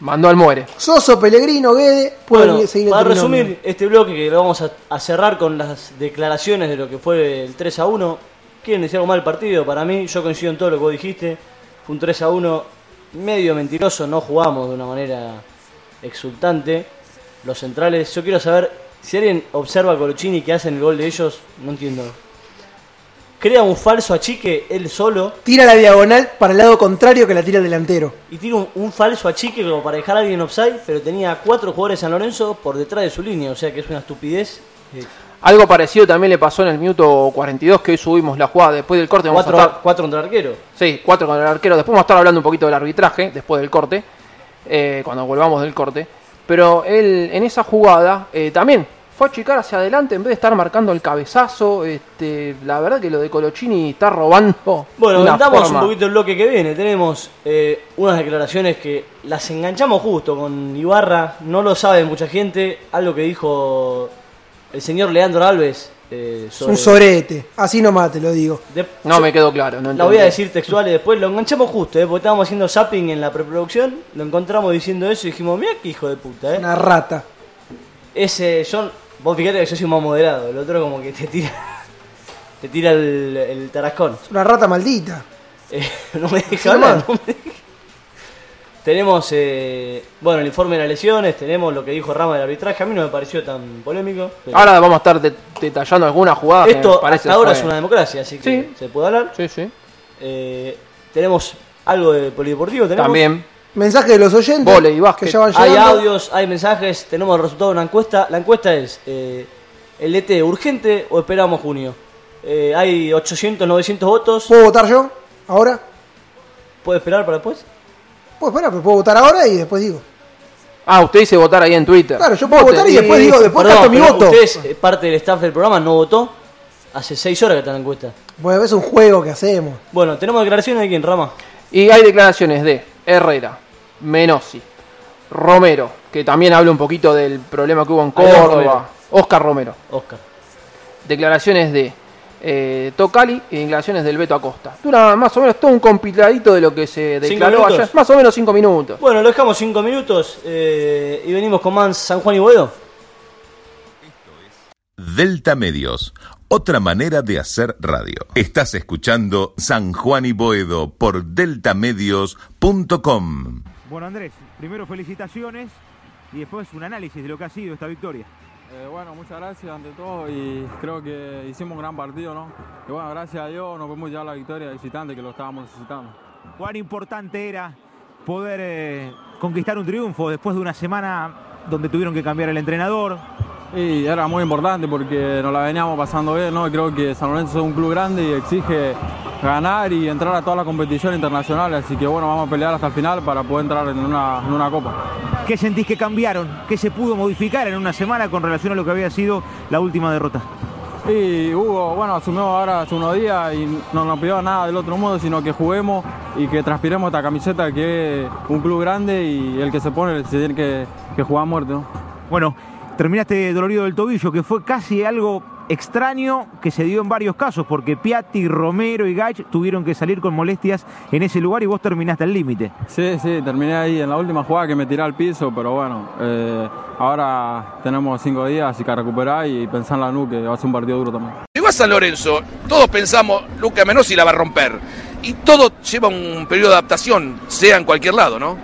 mandó al muere. Soso, Pellegrino, Guede, pueden Bueno, seguir el para trinomio. resumir este bloque que lo vamos a, a cerrar con las declaraciones de lo que fue el 3 a 1. ¿Quieren decir algo mal el partido? Para mí, yo coincido en todo lo que vos dijiste. Fue un 3 a 1 medio mentiroso, no jugamos de una manera exultante. Los centrales, yo quiero saber si alguien observa a Colochini que hacen el gol de ellos, no entiendo. Crea un falso achique él solo Tira la diagonal para el lado contrario que la tira el delantero. y tira un, un falso achique como para dejar a alguien offside, pero tenía cuatro jugadores de San Lorenzo por detrás de su línea, o sea que es una estupidez. Eh, Algo parecido también le pasó en el minuto 42 que hoy subimos la jugada después del corte. Vamos cuatro, a estar, cuatro contra el arquero. sí, cuatro con el arquero. Después vamos a estar hablando un poquito del arbitraje después del corte, eh, cuando volvamos del corte. Pero él en esa jugada eh, también fue a achicar hacia adelante en vez de estar marcando el cabezazo. Este, la verdad que lo de Colochini está robando. Bueno, contamos un poquito el bloque que viene. Tenemos eh, unas declaraciones que las enganchamos justo con Ibarra, no lo sabe mucha gente. Algo que dijo el señor Leandro Alves. eh, sobre, un sorete. Así nomás te lo digo. de- No me quedó claro. No La voy a decir textual y después lo enganchamos justo, eh, porque estábamos haciendo zapping en la preproducción, lo encontramos diciendo eso y dijimos, mira qué hijo de puta, eh. Una rata. Ese, yo, vos fíjate que yo soy más moderado, el otro como que te tira, te tira el, el tarascón. Es una rata maldita. Eh, no me deja hablar, no me deja. Tenemos, eh, bueno, el informe de las lesiones, tenemos lo que dijo Rama del arbitraje, a mí no me pareció tan polémico. pero Ahora vamos a estar de- detallando algunas jugadas. que me esto parece hasta ahora fue- es una democracia, así que Sí. se puede hablar. Sí, sí. Eh, tenemos algo de polideportivo, tenemos. También. Mensaje de los oyentes que ya van Hay audios, hay mensajes, tenemos el resultado de una encuesta. La encuesta es, eh, ¿el ET urgente o esperamos junio? Eh, hay 800, 900 votos. ¿Puedo votar yo? ¿Ahora? ¿Puede esperar para después? Pues espera, pero puedo votar ahora y después digo. Ah, usted dice votar ahí en Twitter. Claro, yo puedo Vote. votar y después digo, después Perdón, gasto mi voto. Usted es eh, parte del staff del programa, no votó. Hace 6 horas que está en la encuesta. Bueno, es un juego que hacemos. Bueno, tenemos declaraciones de quién, Rama. Y hay declaraciones de Herrera, Menossi, Romero, que también habla un poquito del problema que hubo en Córdoba. Romero. Oscar Romero. Oscar. Declaraciones de eh, Tocali y declaraciones del Beto Acosta. Dura más o menos todo un compiladito de lo que se declaró ayer. Más o menos cinco minutos. Bueno, lo dejamos 5 minutos eh, y venimos con más San Juan y Boedo. Delta Medios, otra manera de hacer radio. Estás escuchando San Juan y Boedo por deltamedios.com. Bueno, Andrés, primero felicitaciones y después un análisis de lo que ha sido esta victoria. Eh, bueno, muchas gracias ante todo y creo que hicimos un gran partido, ¿no? Y bueno, gracias a Dios nos podemos llevar la victoria visitante que lo estábamos necesitando. Cuán importante era poder eh, conquistar un triunfo después de una semana donde tuvieron que cambiar el entrenador. Y era muy importante porque nos la veníamos pasando bien, ¿no? Creo que San Lorenzo es un club grande y exige ganar y entrar a toda la competición internacional, así que bueno, vamos a pelear hasta el final para poder entrar en una, en una copa. ¿Qué sentís que cambiaron? ¿Qué se pudo modificar en una semana con relación a lo que había sido la última derrota? Y Hugo, bueno, asumió ahora hace unos días y no nos pidió nada del otro modo, sino que juguemos y que transpiremos esta camiseta que es un club grande y el que se pone se tiene que, que jugar a muerte, ¿no? Bueno, terminaste dolorido del tobillo, que fue casi algo extraño que se dio en varios casos, porque Piatti, Romero y Gach tuvieron que salir con molestias en ese lugar y vos terminaste al límite. Sí, sí, terminé ahí en la última jugada que me tiré al piso, pero bueno, eh, ahora tenemos cinco días y que recuperar y pensar en la NU, que va a ser un partido duro también. Llegó a San Lorenzo, todos pensamos, Luca Menossi la va a romper. Y todo lleva un periodo de adaptación, sea en cualquier lado, ¿no?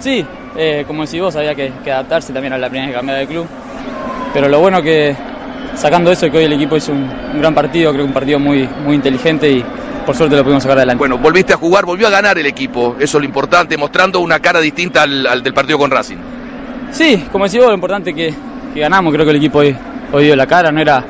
Sí, eh, como decís vos, había que, que adaptarse también a la primera que cambiar de club. Pero lo bueno que, sacando eso, que hoy el equipo hizo un, un gran partido, creo que un partido muy, muy inteligente y por suerte lo pudimos sacar adelante. Bueno, volviste a jugar, volvió a ganar el equipo, eso es lo importante, mostrando una cara distinta al, al del partido con Racing. Sí, como decís vos, lo importante es que, que ganamos, creo que el equipo hoy, hoy dio la cara, no era,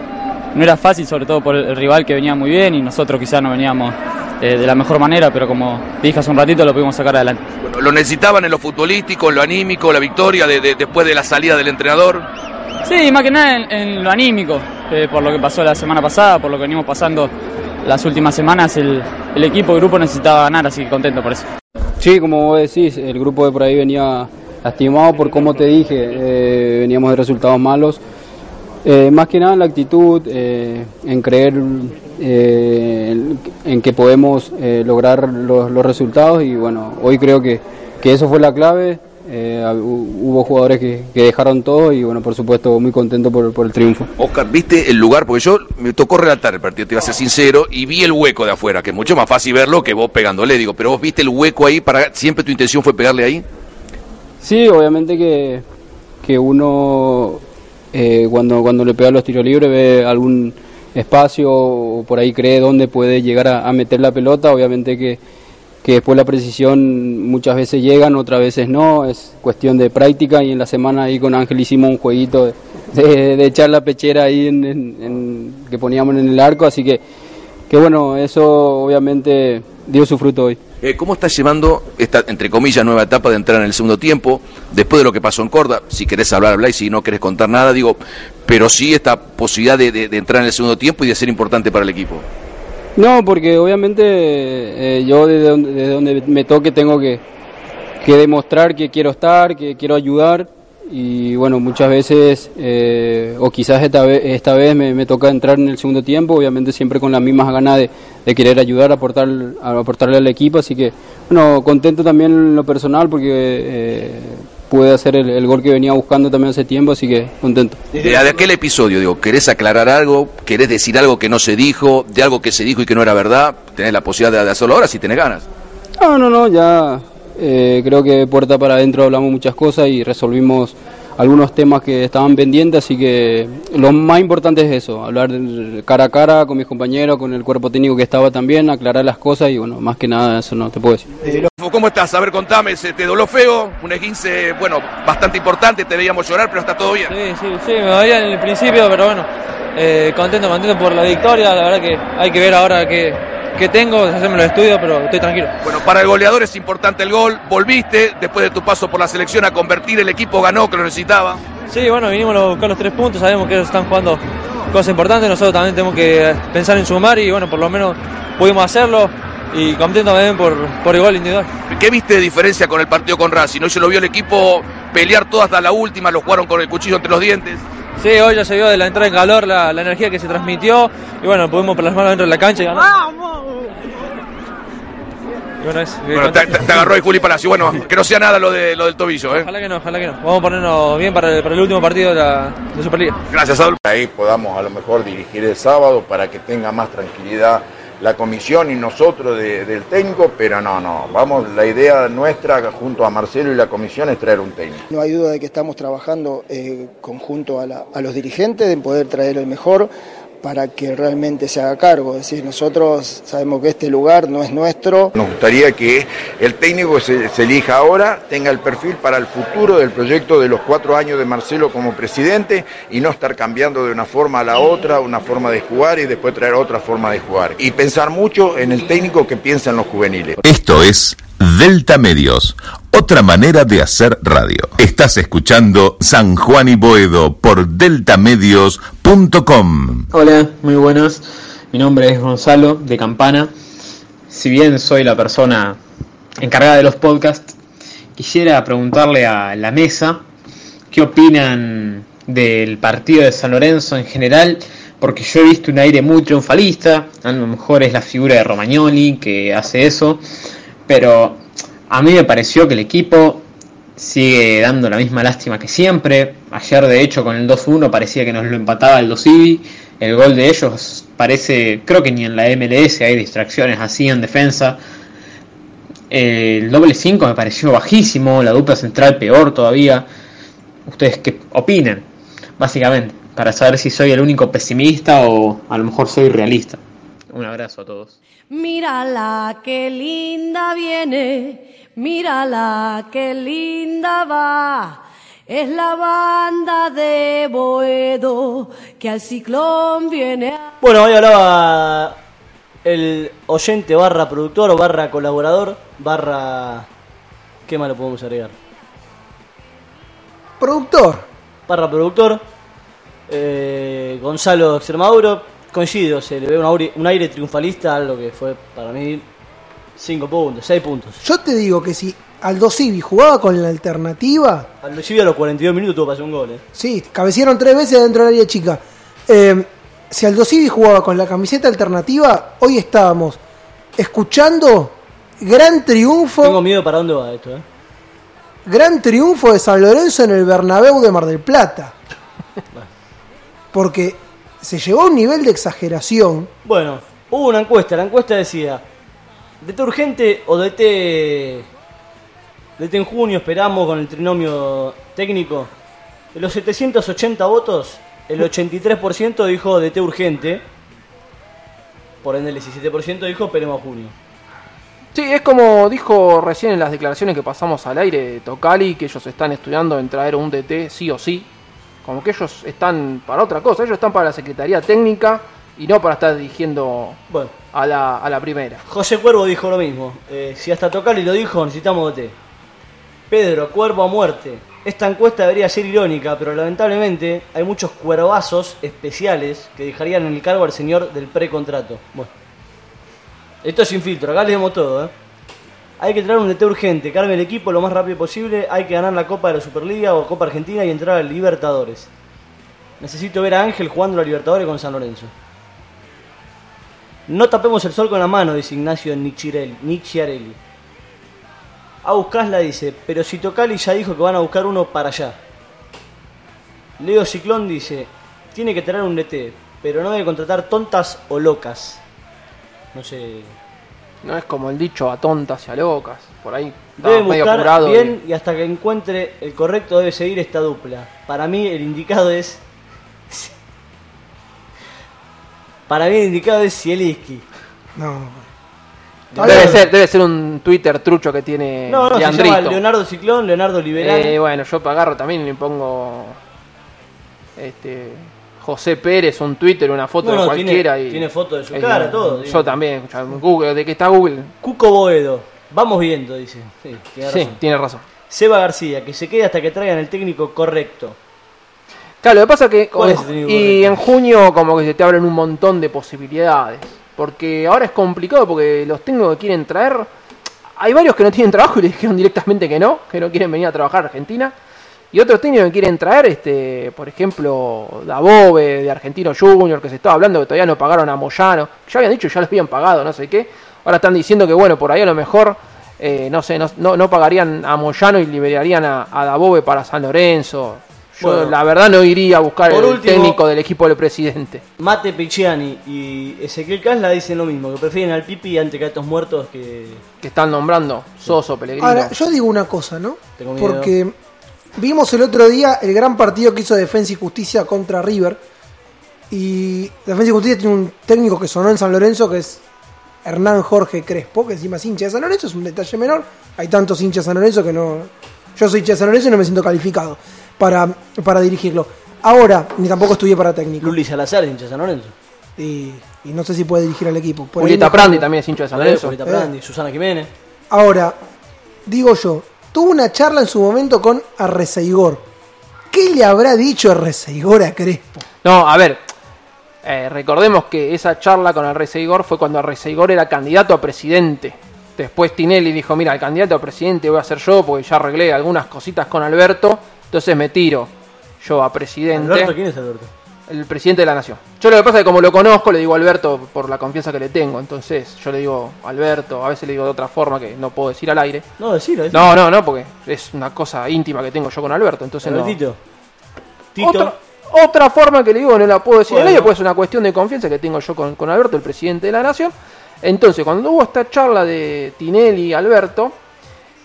no era fácil, sobre todo por el rival que venía muy bien y nosotros quizás no veníamos eh, de la mejor manera, pero como dije hace un ratito, lo pudimos sacar adelante. Bueno, lo necesitaban en lo futbolístico, en lo anímico, la victoria de- de- después de la salida del entrenador. Sí, más que nada en, lo anímico, eh, por lo que pasó la semana pasada, por lo que venimos pasando las últimas semanas, el, equipo, el grupo necesitaba ganar, así que contento por eso. Sí, como vos decís, el grupo de por ahí venía lastimado por como te dije, eh, veníamos de resultados malos Eh, más que nada en la actitud, eh, en creer en, que podemos lograr los, los resultados y bueno, hoy creo que, que eso fue la clave. Eh, hubo jugadores que, que dejaron todo y bueno, por supuesto muy contento por, por el triunfo. Oscar, ¿viste el lugar? Porque yo me tocó relatar el partido, te iba a ser sincero, y vi el hueco de afuera, que es mucho más fácil verlo que vos pegándole, digo, pero vos viste el hueco ahí, para siempre tu intención fue pegarle ahí. Sí, obviamente que, que uno eh, cuando, cuando le pega los tiros libres ve algún espacio o por ahí cree dónde puede llegar a, a meter la pelota, obviamente que, que después la precisión muchas veces llegan, otras veces no, es cuestión de práctica y en la semana ahí con Ángel hicimos un jueguito de, de- echar la pechera ahí en, en- que poníamos en el arco, así que, que bueno, eso obviamente dio su fruto hoy. Eh, ¿Cómo estás llevando esta, entre comillas, nueva etapa de entrar en el segundo tiempo? Después de lo que pasó en Corda, si querés hablar, hablar, y si no querés contar nada, digo, pero sí esta posibilidad de- de entrar en el segundo tiempo y de ser importante para el equipo. No, porque obviamente eh, yo desde donde, desde donde me toque tengo que, que demostrar que quiero estar, que quiero ayudar. Y bueno, muchas veces, eh, o quizás esta vez, esta vez me, toca entrar en el segundo tiempo, obviamente siempre con las mismas ganas de, de querer ayudar, aportar, aportarle al equipo, así que bueno, contento también en lo personal porque eh, pude hacer el, el gol que venía buscando también hace tiempo, así que contento. De, de aquel episodio, digo, ¿querés aclarar algo? ¿Querés decir algo que no se dijo? ¿De algo que se dijo y que no era verdad? Tenés la posibilidad de, de hacerlo ahora si tenés ganas. No, no, no, ya eh, creo que puerta para adentro hablamos muchas cosas y resolvimos algunos temas que estaban pendientes, así que lo más importante es eso, hablar cara a cara con mis compañeros, con el cuerpo técnico que estaba también, aclarar las cosas y bueno, más que nada eso no te puedo decir. ¿Cómo estás? A ver, contame, ¿se te doló feo? Un esguince, bueno, bastante importante, te veíamos llorar, pero está todo bien. Sí, sí, sí, me dolía en el principio, pero bueno, eh, contento, contento por la victoria. La verdad que hay que ver ahora qué, qué tengo, hacerme los estudios, pero estoy tranquilo. Bueno, para el goleador es importante el gol. Volviste después de tu paso por la selección a convertir. El equipo ganó, que lo necesitaba. Sí, bueno, vinimos a buscar los tres puntos, sabemos que ellos están jugando cosas importantes, nosotros también tenemos que pensar en sumar y bueno, por lo menos pudimos hacerlo y contento también por, por el gol individual. ¿Qué viste de diferencia con el partido con Racing? ¿No se lo vio el equipo pelear todo hasta la última? ¿Lo jugaron con el cuchillo entre los dientes? Sí, hoy ya se vio de la entrada en calor la, la energía que se transmitió y bueno, pudimos plasmarlo dentro de la cancha y ganar. Y bueno, es- Bueno, te, te- te agarró el Juli Palacio. Bueno, que no sea nada lo, de, lo del tobillo, ¿eh? Ojalá que no, ojalá que no. Vamos a ponernos bien para el, para el último partido de la de Superliga. Gracias, Adolfo. Ahí podamos a lo mejor dirigir el sábado para que tenga más tranquilidad la comisión y nosotros de- del técnico, pero no, no, vamos, la idea nuestra junto a Marcelo y la comisión es traer un técnico. No hay duda de que estamos trabajando eh, conjunto a, la- a los dirigentes en poder traer el mejor para que realmente se haga cargo. Es decir, nosotros sabemos que este lugar no es nuestro. Nos gustaría que el técnico se, se elija ahora, tenga el perfil para el futuro del proyecto de los cuatro años de Marcelo como presidente y no estar cambiando de una forma a la otra, una forma de jugar y después traer otra forma de jugar. Y pensar mucho en el técnico que piensa en los juveniles. Esto es Delta Medios, otra manera de hacer radio. Estás escuchando San Juan y Boedo por deltamedios.com. Hola, muy buenas. Mi nombre es Gonzalo de Campana. Si bien soy la persona encargada de los podcasts, quisiera preguntarle a la mesa qué opinan del partido de San Lorenzo en general, porque yo he visto un aire muy triunfalista, a lo mejor es la figura de Romagnoli que hace eso, pero a mí me pareció que el equipo sigue dando la misma lástima que siempre. Ayer, de hecho, con el 2-1 parecía que nos lo empataba el 2 El gol de ellos parece, creo que ni en la MLS hay distracciones así en defensa. El doble 5 me pareció bajísimo, la dupla central peor todavía. ¿Ustedes qué opinan? Básicamente, para saber si soy el único pesimista o a lo mejor soy realista. Un abrazo a todos. Mírala, qué linda viene, mírala, qué linda va. Es la banda de Boedo que al ciclón viene a... Bueno, hoy hablaba el oyente barra productor o barra colaborador barra... ¿Qué más lo podemos agregar? Productor. Barra productor. eh, Gonzalo Extremaduro. Coincido, se le ve un aire, un aire triunfalista, algo que fue para mí 5 puntos, 6 puntos. Yo te digo que si Aldo Civi jugaba con la alternativa, Aldo Civi a los 42 minutos tuvo para hacer un gol. ¿eh? sí, cabecearon tres veces dentro del área chica. Eh, si Aldo Civi jugaba con la camiseta alternativa, hoy estábamos escuchando gran triunfo, Tengo miedo para dónde va esto. ¿eh? gran triunfo de San Lorenzo en el Bernabéu de Mar del Plata. Porque se llegó a un nivel de exageración. Bueno, hubo una encuesta. La encuesta decía: ¿DT urgente o DT. DT en junio esperamos con el trinomio técnico? De los 780 votos, el 83% dijo DT urgente. Por ende, el 17% dijo esperemos junio. Sí, es como dijo recién en las declaraciones que pasamos al aire Tocali, que ellos están estudiando en traer un DT sí o sí. Como que ellos están para otra cosa, ellos están para la Secretaría Técnica y no para estar dirigiendo Bueno, a la, a la primera. José Cuervo dijo lo mismo. Eh, si hasta Tocali lo dijo, necesitamos DT. Pedro, Cuervo a muerte. Esta encuesta debería ser irónica, pero lamentablemente hay muchos cuervazos especiales que dejarían en el cargo al señor del precontrato. Bueno, esto es sin filtro, acá leemos todo. ¿eh? Hay que traer un DT urgente, arme el equipo lo más rápido posible. Hay que ganar la Copa de la Superliga o Copa Argentina y entrar a Libertadores. Necesito ver a Ángel jugando la Libertadores con San Lorenzo. No tapemos el sol con la mano, dice Ignacio Nicciarelli. A buscarla dice, pero si Tocali ya dijo que van a buscar uno para allá. Leo Ciclón dice, tiene que tener un DT, pero no debe contratar tontas o locas. No sé. No es como el dicho a tontas y a locas. Por ahí Debe buscar bien y hasta que encuentre el correcto debe seguir esta dupla. Para mí el indicado es... Para mí el indicado es Zielinski. No. Debe ser, debe ser un Twitter trucho que tiene No, no, se Leandrito. llama Leonardo Ciclón, Leonardo Liberal. Eh, bueno, yo agarro también y le pongo este José Pérez, un Twitter, una foto No, de cualquiera. tiene- y, tiene foto de su cara, todo, Yo digo. también, Google, de que está Google. Cuco Boedo. Vamos viendo, dice. Sí, tiene Sí, razón. tiene razón. Seba García, que se quede hasta que traigan el técnico correcto. Claro, lo que pasa es que ¿Cuál es el técnico y en junio como que se te abren un montón de posibilidades, porque ahora es complicado porque los técnicos que quieren traer, hay varios que no tienen trabajo y le dijeron directamente que no, que no quieren venir a trabajar a Argentina, y otros técnicos que quieren traer, este, por ejemplo, Dabove de Argentino Junior, que se estaba hablando que todavía no pagaron a Moyano, ya habían dicho ya les habían pagado, no sé qué, ahora están diciendo que bueno, por ahí a lo mejor eh, no sé, no, no, no pagarían a Moyano y liberarían a, a Dabove para San Lorenzo. Yo Bueno. la verdad no iría a buscar el último- técnico del equipo del presidente. Mate Picciani y Ezequiel Casla dicen lo mismo, que prefieren al Pipi antes que a estos muertos que... Que están nombrando Soso, Pellegrino. Ahora, yo digo una cosa, ¿no? Tengo miedo. Porque vimos el otro día el gran partido que hizo Defensa y Justicia contra River. Y Defensa y Justicia tiene un técnico que sonó en San Lorenzo, que es Hernán Jorge Crespo, que encima es hincha de San Lorenzo, es un detalle menor. Hay tantos hinchas de San Lorenzo que no... Yo soy hincha de San Lorenzo y no me siento calificado para, para dirigirlo. Ahora, ni tampoco estudié para técnico. Luli Salazar, hincha de San Lorenzo. Y, y no sé si puede dirigir al equipo. Por Julieta Prandi también es hincha de San Eh, Lorenzo. Julieta Prandi, Susana Jiménez. Ahora, digo yo, tuvo una charla en su momento con Arreceigor. ¿Qué le habrá dicho Arreceigor a Crespo? No, a ver, eh, recordemos que esa charla con Arreceigor fue cuando Arreceigor era candidato a presidente. Después Tinelli dijo, mira, el candidato a presidente voy a ser yo porque ya arreglé algunas cositas con Alberto, entonces me tiro yo a presidente. Alberto, ¿quién es Alberto? El presidente de la nación. Yo lo que pasa es que como lo conozco, le digo Alberto por la confianza que le tengo. Entonces yo le digo Alberto, a veces le digo de otra forma que no puedo decir al aire. No, decilo. No, no, no, porque es una cosa íntima que tengo yo con Alberto. Entonces no. Tito. Otra, otra forma que le digo no la puedo decir al aire, pues es una cuestión de confianza que tengo yo con, con Alberto, el presidente de la nación. Entonces, cuando hubo esta charla de Tinelli y Alberto,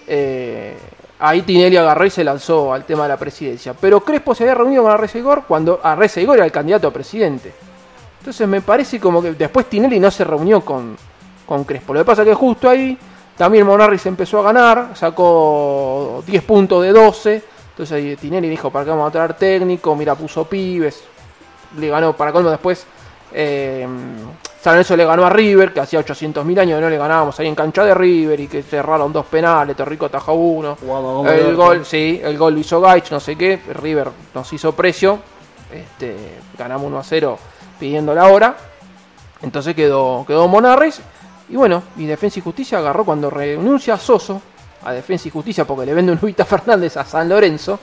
eh, ahí Tinelli agarró y se lanzó al tema de la presidencia. Pero Crespo se había reunido con Arreceigor cuando Arreceigor era el candidato a presidente. Entonces me parece como que después Tinelli no se reunió con, con Crespo. Lo que pasa es que justo ahí también Monarri se empezó a ganar, sacó 10 puntos de 12. Entonces ahí Tinelli dijo, ¿para qué vamos a traer técnico? Mira, puso pibes. Le ganó, para colmo después, eh, San Lorenzo le ganó a River, que hacía 800.000 años que no le ganábamos ahí en cancha de River y que cerraron dos penales, Torrico atajó uno. El gol, sí, el gol lo hizo Gaich, no sé qué. River nos hizo precio. Este, ganamos 1 a 0 pidiendo la hora. Entonces quedó, quedó Monarres. Y bueno, y Defensa y Justicia agarró cuando renuncia a Soso. a Defensa y Justicia porque le vende un Ubita Fernández a San Lorenzo,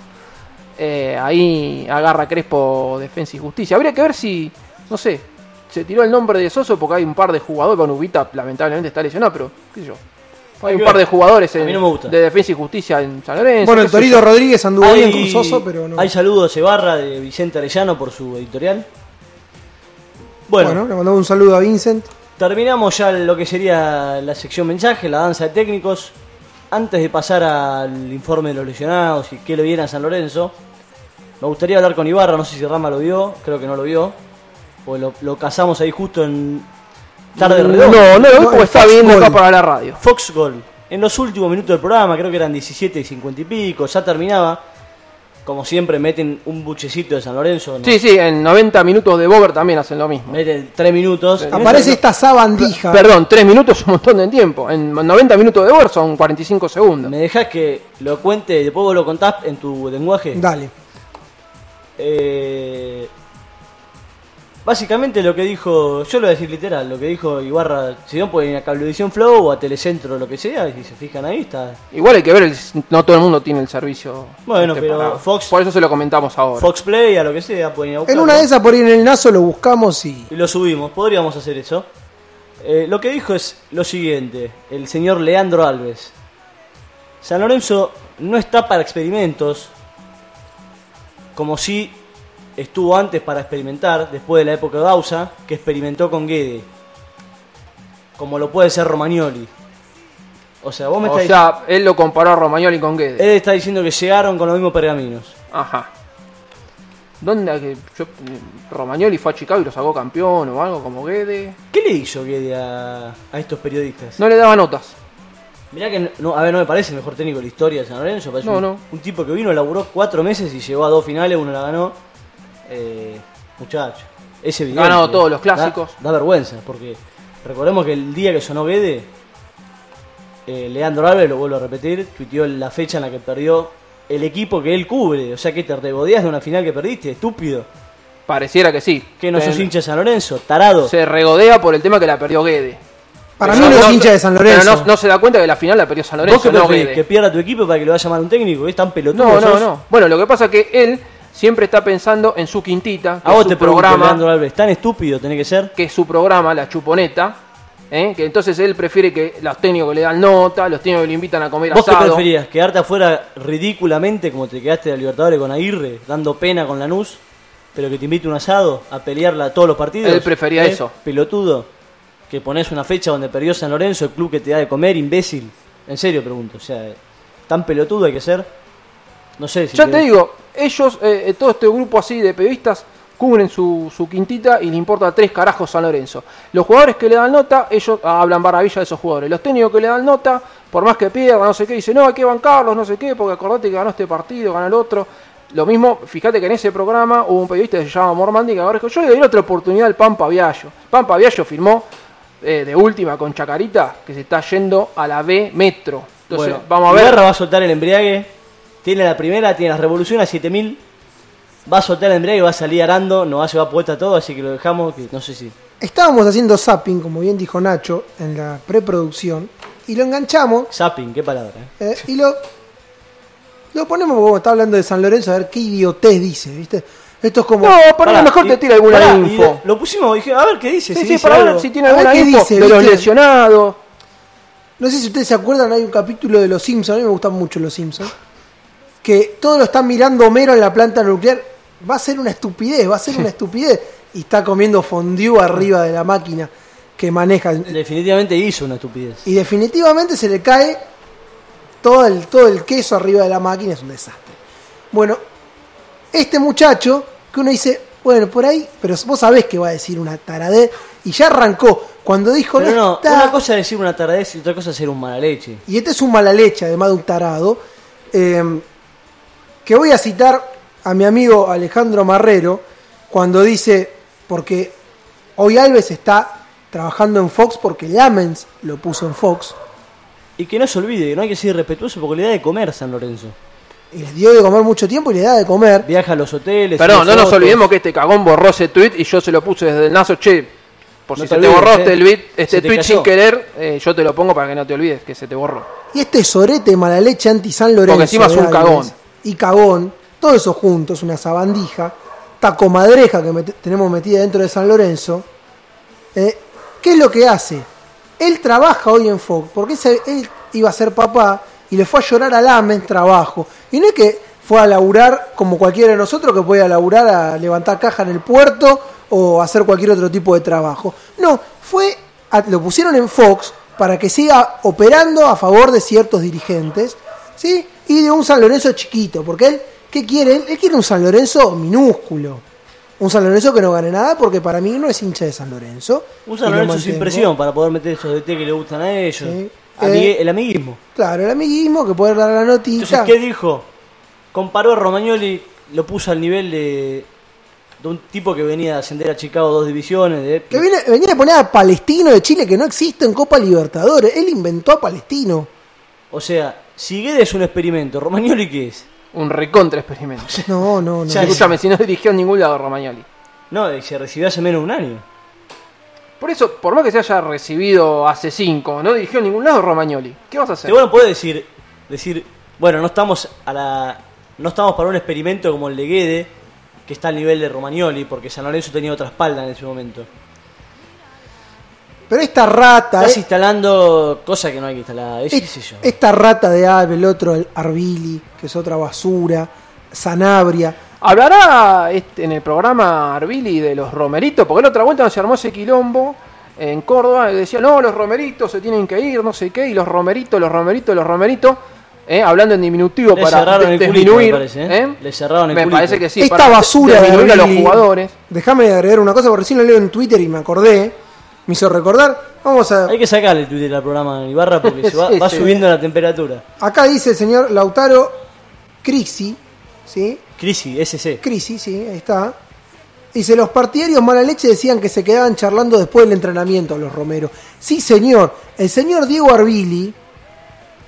eh, ahí agarra Crespo Defensa y Justicia. Habría que ver si, no sé, se tiró el nombre de Soso porque hay un par de jugadores, con Ubita lamentablemente está lesionado, pero qué sé yo. Hay Hay un par de jugadores en- no de Defensa y Justicia en San Lorenzo. Bueno, el Torito. Rodríguez anduvo Hay- bien con Soso, pero no. Hay saludos de Barra de Vicente Arellano por su editorial. Bueno, Bueno, le mandamos un saludo a Vincent. terminamos ya lo que sería la sección mensaje, la danza de técnicos. Antes de pasar al informe de los lesionados y qué le viene a San Lorenzo, me gustaría hablar con Ibarra, no sé si Rama lo vio, creo que no lo vio, porque lo, lo casamos ahí justo en tarde No, redonda. no vi porque en está viendo acá para la radio. Fox Gol. En los últimos minutos del programa, creo que eran 17 y 50 y pico, ya terminaba. Como siempre, meten un buchecito de San Lorenzo. ¿no? Sí, sí, en 90 minutos de Bober también hacen lo mismo. Meten 3 minutos. Aparece esta sabandija. Perdón, 3 minutos es un montón de tiempo. En 90 minutos de Bober son 45 segundos. ¿Me dejas que lo cuente y después vos lo contás en tu lenguaje? Dale. Eh, básicamente lo que dijo, yo lo voy a decir literal, lo que dijo Ibarra, si no pueden ir a Cablevisión Flow o a Telecentro o lo que sea, y si se fijan ahí está. Igual hay que ver, el- no todo el mundo tiene el servicio. Bueno, este, pero Fox- Por eso se lo comentamos ahora. Fox Play, a lo que sea, pueden ir a En buscarlo. una de esas, por ahí en el Nazo, lo buscamos y. Y lo subimos, podríamos hacer eso. Eh, lo que dijo es lo siguiente, el señor Leandro Alves. San Lorenzo no está para experimentos, como si estuvo antes para experimentar, después de la época de Bausa, que experimentó con Guede. Como lo puede ser Romagnoli. O sea, vos me O estás sea, él lo comparó a Romagnoli con Guedes. él está diciendo que llegaron con los mismos pergaminos. Ajá. ¿Dónde? yo- Romagnoli fue a Chicago y lo sacó campeón o algo como Guedes. ¿Qué le hizo Guede a, a estos periodistas? No le daba notas. Mirá que, no, a ver, no me parece el mejor técnico de la historia de San Lorenzo. Parece No, un, no. un tipo que vino, laburó cuatro meses y llegó a dos finales, uno la ganó. Eh, muchacho, es evidente. Ganado todos los clásicos. Da, da vergüenza, porque recordemos que el día que sonó Guede, eh, Leandro Alves, lo vuelvo a repetir, tuiteó la fecha en la que perdió el equipo que él cubre. O sea que te regodeas de una final que perdiste, estúpido. Pareciera que sí. Que no sos Pero hincha de San Lorenzo, tarado. Se regodea por el tema que la perdió Guedes. Para Pero mí no es hincha de San Lorenzo. Pero no, no se da cuenta que la final la perdió San ¿Vos Lorenzo, qué no preferís? Guedes. ¿Que pierda tu equipo para que lo vaya a llamar un técnico? ¿Es tan pelotudo? No, no, sos? no. Bueno, lo que pasa es que él siempre está pensando en su quintita, que A vos su te programa, Leandro Alves, ¿tan estúpido tenés que ser? que es su programa, la chuponeta, ¿eh? que entonces él prefiere que los técnicos le dan nota, los técnicos que le invitan a comer ¿Vos qué asado. preferías? ¿Quedarte afuera ridículamente como te quedaste de Libertadores con Aguirre, dando pena con Lanús, pero que te invite un asado a pelearla todos los partidos? Él prefería eso. Pelotudo, que pones una fecha donde perdió San Lorenzo, el club que te da de comer, imbécil. En serio pregunto, o sea, ¿tan pelotudo hay que ser? No sé si... Ya te digo, ellos, eh, eh, todo este grupo así de periodistas, cubren su, su quintita y le importa tres carajos San Lorenzo. Los jugadores que le dan nota, ellos ah, hablan maravilla de esos jugadores. Los técnicos que le dan nota, por más que pierdan, no sé qué, dicen, no, hay que bancarlos, no sé qué, porque acordate que ganó este partido, ganó el otro. Lo mismo, fíjate que en ese programa hubo un periodista que se llama Mormandi que ahora dijo, yo le doy otra oportunidad al Pampa Viallo. Pampa Viallo firmó eh, de última con Chacarita que se está yendo a la B Metro. Entonces, Bueno, vamos a ver. Ibarra va a soltar el embriague. Tiene la primera, tiene las revoluciones a 7000. Va a soltar el embriague, va a salir arando, nos va a llevar puesta todo, así que lo dejamos. Que no sé si. Estábamos haciendo zapping, como bien dijo Nacho, en la preproducción, y lo enganchamos Zapping, qué palabra. eh. eh, y lo, lo ponemos como está hablando de San Lorenzo, a ver qué idiotez dice, ¿viste? Esto es como. No, por lo mejor y- te tira alguna pará, info. lo- Lo pusimos, dije, a ver qué dice. Sí, si sí, dice para ver algo. si tiene A ver alguna qué info dice, de los lesionados. No sé si ustedes se acuerdan, hay un capítulo de Los Simpsons, a mí me gustan mucho Los Simpsons, que todos lo están mirando Homero en la planta nuclear. Va a ser una estupidez, va a ser una estupidez. Y está comiendo fondue arriba de la máquina que maneja. Definitivamente hizo una estupidez. Y definitivamente se le cae todo el, todo el queso arriba de la máquina, es un desastre. Bueno, este muchacho, que uno dice, bueno, por ahí, pero vos sabés que va a decir una taradez, y ya arrancó. Cuando dijo, Pero no, está- una cosa es decir una tardez y otra cosa es ser un mala leche. y este es un mala leche, además de un tarado, eh, que voy a citar a mi amigo Alejandro Marrero cuando dice, porque hoy Alves está trabajando en Fox porque Lamens lo puso en Fox Y que no se olvide, que no hay que ser respetuoso porque le da de comer a San Lorenzo. y les dio de comer mucho tiempo y le da de comer. Viaja a los hoteles. Perdón, no nos olvidemos que este cagón borró ese tweet y yo se lo puse desde el naso, che, por No si te se te borró eh. este, tweet, este tweet sin querer, eh, yo te lo pongo para que no te olvides que se te borró. Y este sorete mala leche anti San Lorenzo. Porque encima es un Alves, cagón. Y cagón. Todo eso junto, es una sabandija. Esta comadreja que tenemos metida dentro de San Lorenzo. eh, ¿Qué es lo que hace? Él trabaja hoy en Fox, porque él iba a ser papá y le fue a llorar al AMEN trabajo. Y no es que fue a laburar como cualquiera de nosotros que puede laburar a levantar caja en el puerto o hacer cualquier otro tipo de trabajo. No, fue a- lo pusieron en Fox para que siga operando a favor de ciertos dirigentes, ¿sí? Y de un San Lorenzo chiquito, porque él, ¿qué quiere? Él, él quiere un San Lorenzo minúsculo. Un San Lorenzo que no gane nada porque para mí no es hincha de San Lorenzo. Un San lo Lorenzo sin presión para poder meter esos DT que le gustan a ellos. Sí. Eh, el amiguismo. Claro, el amiguismo que puede dar la Entonces, noticia. ¿qué dijo? Comparó a Romagnoli, lo puso al nivel de, de un tipo que venía a ascender a Chicago dos divisiones. De, Que viene, venía a poner a Palestino de Chile que no existe en Copa Libertadores. Él inventó a Palestino. O sea, si Guedes es un experimento, ¿Romagnoli qué es? Un recontra experimento. No, no, no. Ya, Escúchame, si no dirigió en ningún lado Romagnoli. No, se recibió hace menos de un año. Por eso, por más que se haya recibido hace cinco, no dirigió en ningún lado Romagnoli. ¿Qué vas a hacer? Te bueno puede decir, decir, bueno, no estamos a la, no estamos para un experimento como el de Guede, que está al nivel de Romagnoli, porque San Lorenzo tenía otra espalda en ese momento. Pero esta rata, Estás eh, instalando cosas que no hay que instalar, es, yo. esta rata de Alves, el otro, el Arbili, que es otra basura, Sanabria. ¿Hablará este, en el programa Arbili de los romeritos? Porque la otra vuelta se armó ese quilombo en Córdoba y decía, no, los romeritos se tienen que ir, no sé qué, y los romeritos, los romeritos, los romeritos, eh, hablando en diminutivo Le para cerraron de- el culito, disminuir. me parece, ¿eh? ¿eh? Le cerraron el Me culito. parece que sí, esta para basura de disminuir a los Arbili- jugadores. Déjame agregar una cosa, porque recién lo leo en Twitter y me acordé. Me hizo recordar. Vamos a. Hay que sacarle el Twitter al programa Ibarra porque se va, Sí, va sí. subiendo la temperatura. Acá dice el señor Lautaro Crisi, ¿sí? Crisis, SC. Crisi, sí, ahí está. Dice, los partidarios mala leche decían que se quedaban charlando después del entrenamiento los Romero. Sí, señor. El señor Diego Arbili,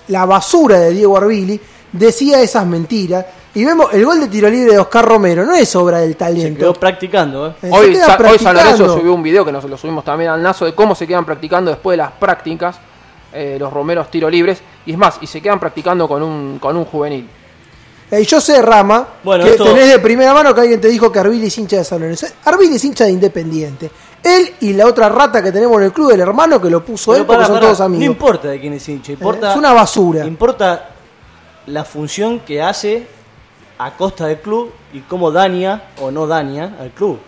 la basura de Diego Arbili, decía esas mentiras. Y vemos el gol de tiro libre de Oscar Romero, no es obra del Se talento. quedó practicando, ¿eh? Eh, se Hoy, queda Sa- hoy San practicando. Lorenzo subió un video que nos lo subimos también al Nazo de cómo se quedan practicando después de las prácticas eh, los romeros tiro libres. Y es más, y se quedan practicando con un, con un juvenil. Eh, yo sé, Rama, Bueno, que esto- tenés de primera mano que alguien te dijo que Arbili es hincha de San Lorenzo. Arbili es hincha de Independiente. Él y la otra rata que tenemos en el club, el hermano que lo puso Pero él, porque son todos No amigos. importa de quién es hincha, importa. es una basura. Importa la función que hace a costa del club y cómo daña o no daña al club.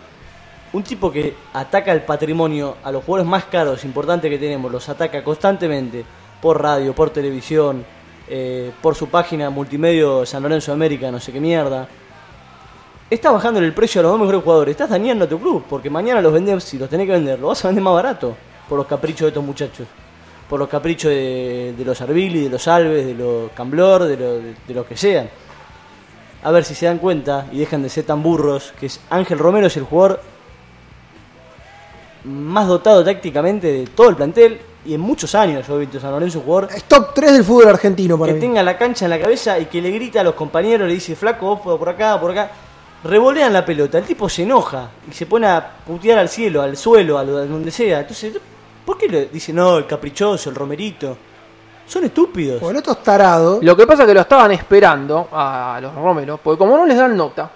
Un tipo que ataca el patrimonio a los jugadores más caros, importantes que tenemos, los ataca constantemente por radio, por televisión, eh, por su página multimedio San Lorenzo de América, no sé qué mierda. Estás bajando el precio a los dos mejores jugadores, estás dañando a tu club, porque mañana los vendés, si los tenés que vender, los vas a vender más barato por los caprichos de estos muchachos. Por los caprichos de, los Arbili, de los Alves, de los Camblor, de, lo- de los que sean. A ver si se dan cuenta y dejan de ser tan burros, que es Ángel Romero es el jugador más dotado tácticamente de todo el plantel y en muchos años yo he visto San Lorenzo jugador Es top 3 del fútbol argentino para que mí. tenga la cancha en la cabeza y que le grita a los compañeros, le dice, flaco, vos por por acá, por acá. Revolean la pelota, el tipo se enoja y se pone a putear al cielo, al suelo, a, lo- a donde sea. Entonces, ¿por qué le dice, no, el caprichoso, el romerito? Son estúpidos. Bueno, estos tarados. Lo que pasa es que lo estaban esperando a los romeros, porque como no les dan nota,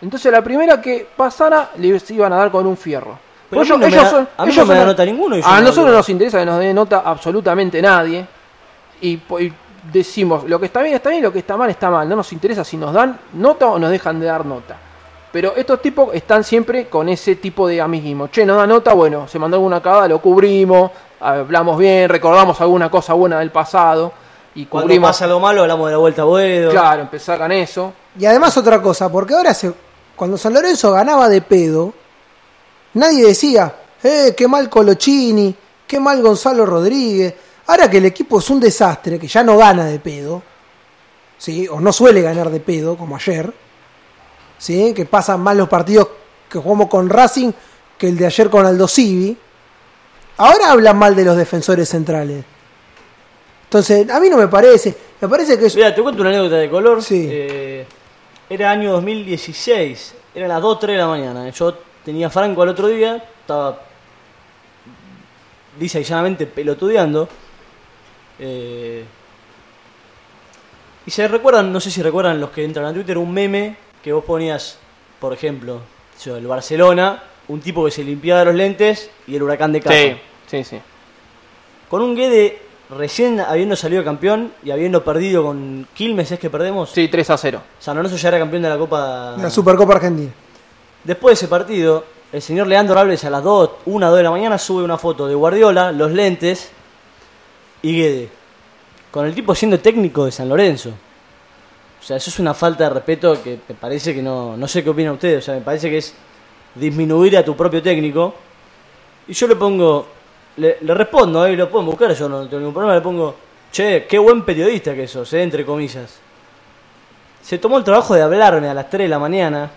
entonces la primera que pasara les iban a dar con un fierro. Pero Porque a mí no me da- a mí no ellos me da son- nota ninguno A no nosotros nos interesa que nos dé nota absolutamente nadie. Y decimos, lo que está bien está bien, lo que está mal está mal. No nos interesa si nos dan nota o nos dejan de dar nota. Pero estos tipos están siempre con ese tipo de amiguismo. Che, nos da nota, bueno, se mandó alguna cagada, lo cubrimos, hablamos bien, recordamos alguna cosa buena del pasado y Cuando cubrimos. pasa algo malo, hablamos de la vuelta a Boedo. Claro, empezar con eso. Y además otra cosa, porque ahora se, cuando San Lorenzo ganaba de pedo, nadie decía, eh, qué mal Colochini, qué mal Gonzalo Rodríguez. Ahora que el equipo es un desastre, que ya no gana de pedo, ¿sí? o no suele ganar de pedo, como ayer, ¿sí? que pasan más los partidos que jugamos con Racing que el de ayer con Aldo Civi. Ahora hablan mal de los defensores centrales. Entonces, a mí no me parece. Me parece que es. Mira, te cuento una anécdota de color. Sí. Eh, era año 2016, eran las 2, 3 de la mañana. Yo tenía Franco al otro día, estaba dice y llanamente pelotudeando. Eh, y se recuerdan, no sé si recuerdan los que entran a Twitter, un meme que vos ponías, por ejemplo, yo, el Barcelona, un tipo que se limpiaba los lentes y el huracán de casa. Sí, sí, sí. Con un Guede recién habiendo salido campeón y habiendo perdido con Quilmes, ¿es que perdemos? Sí, 3 a 0. San Lorenzo ya era campeón de la Copa. La Supercopa Argentina. Después de ese partido, el señor Leandro Alves a las 2, 1, 2 de la mañana sube una foto de Guardiola, los lentes y Guede. Con el tipo siendo técnico de San Lorenzo. O sea, eso es una falta de respeto que me parece que no. No sé qué opinan ustedes. O sea, me parece que es disminuir a tu propio técnico. Y yo le pongo. Le, le respondo, ahí lo pueden buscar, yo no tengo ningún problema. Le pongo, che, qué buen periodista que sos, eh, entre comillas. Se tomó el trabajo de hablarme a las 3 de la mañana.